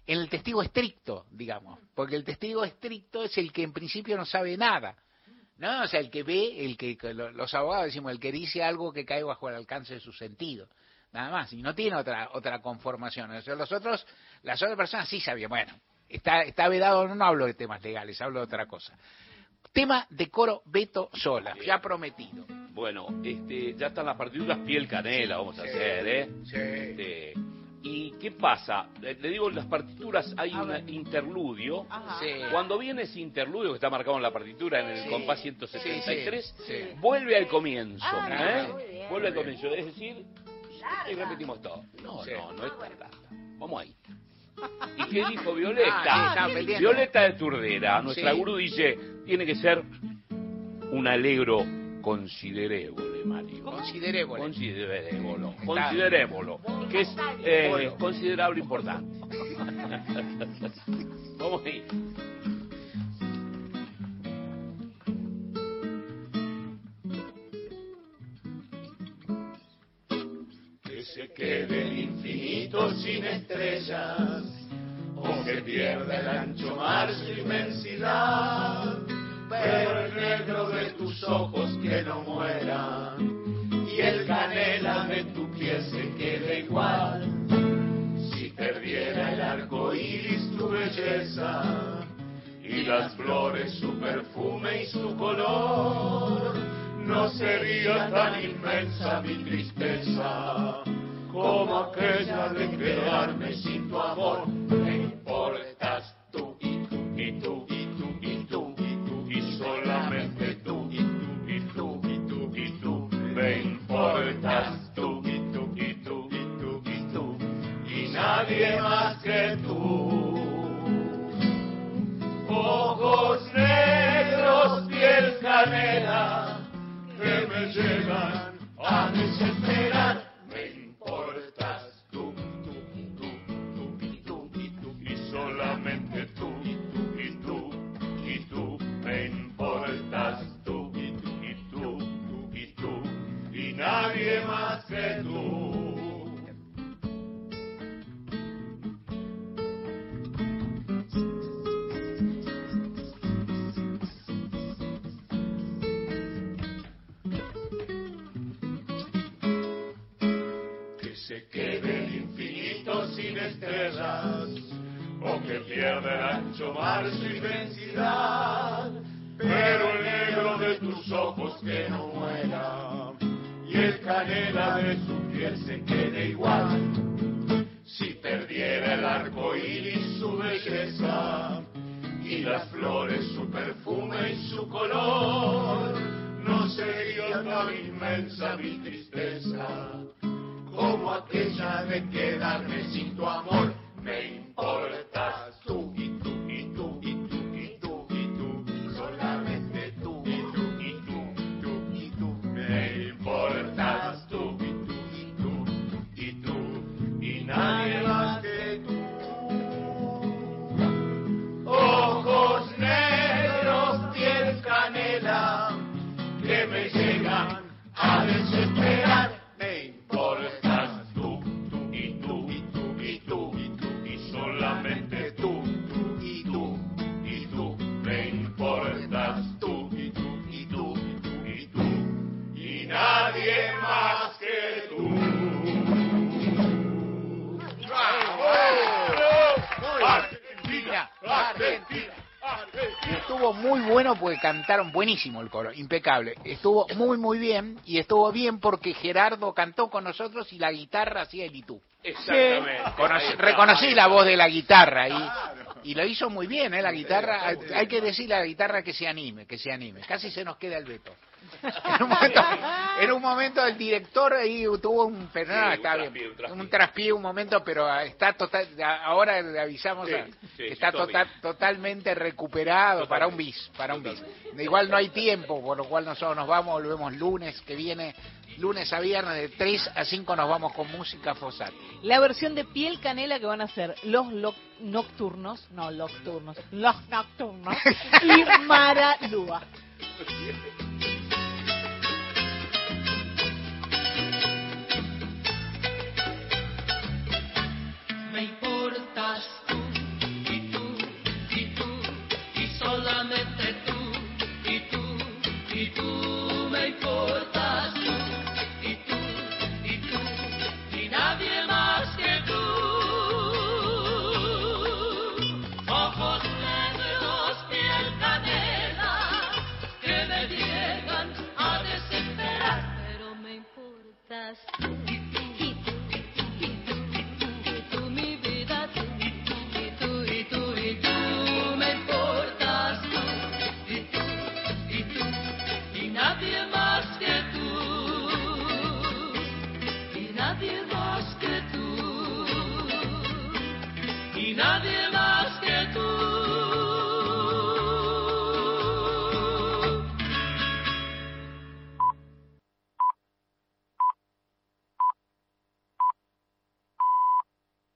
en el testigo estricto, digamos, porque el testigo estricto es el que en principio no sabe nada. ¿no? O sea, el que ve, el que que lo- los abogados decimos, el que dice algo que cae bajo el alcance de su sentido, nada más, y no tiene otra otra conformación. O sea, los otros, las otras personas sí sabían, bueno, está está vedado, no, no hablo de temas legales, hablo de otra cosa. Tema de coro Beto Sola, ya prometido. Bueno, este, ya están las partituras piel canela, vamos a Sí, hacer, ¿eh? sí. Este, ¿Y qué pasa? Le, le digo, las partituras hay un interludio. Sí. Cuando viene ese interludio que está marcado en la partitura, en el Sí. compás 173, Sí, sí, sí. vuelve al comienzo. Ah, ¿eh? Vuelve al comienzo. Es decir, y repetimos todo. No, Sí. no, no es tan larga. Vamos ahí. [LAUGHS] ¿Y qué dijo Violeta? Ah. Violeta de Turdera, nuestra Sí. gurú dice, tiene que ser un alegro considerevole, Mario. Considerevole. Considerevole. Considerevole. Que es eh, considerable importante. [LAUGHS] Vamos ahí. Que se quede el infinito sin estrellas, o que pierda el ancho mar su inmensidad, pero el negro de tus ojos que no mueran, y el canela de tu piel se quede igual. Si perdiera el arco iris tu belleza, y las flores su perfume y su color, no sería tan inmensa mi tristeza como aquella de quedarme sin tu amor. Me importas tú y tú y tú y tú y tú y tú y solamente tú y tú y tú y tú y tú. Me importas tú y tú y tú y tú y tú y nadie más que tú. Ojos negros, piel canela, que me llegan a desesperar. Ancho mar su inmensidad, pero el negro de tus ojos que no muera, y el canela de su piel se quede igual. Si perdiera el arco iris su belleza, y las flores su perfume y su color, no sería tan inmensa mi tristeza como aquella de quedarme sin tu amor. Me importas a muy bueno porque cantaron buenísimo el coro, impecable. Estuvo muy, muy bien y estuvo bien porque Gerardo cantó con nosotros y la guitarra hacía el itú. Exactamente. Conocí- reconocí la voz de la guitarra y, y lo hizo muy bien, ¿eh? La guitarra, hay, hay que decirle a la guitarra que se anime, que se anime. Casi se nos queda el veto. En un momento, en un momento el director ahí tuvo un, pero no, Sí, un está traspié, un traspié. un traspié un momento, pero está total, ahora le avisamos Sí, a- sí, que sí, está total- totalmente recuperado para un bis, para un bis. Igual no hay tiempo, por lo cual nosotros nos vamos, volvemos lunes que viene, lunes a viernes de 3 a 5 nos vamos con música Fosat. La versión de piel canela que van a ser los lo- nocturnos, no nocturnos, los nocturnos [LAUGHS] y Mara Lúa. [LAUGHS] portas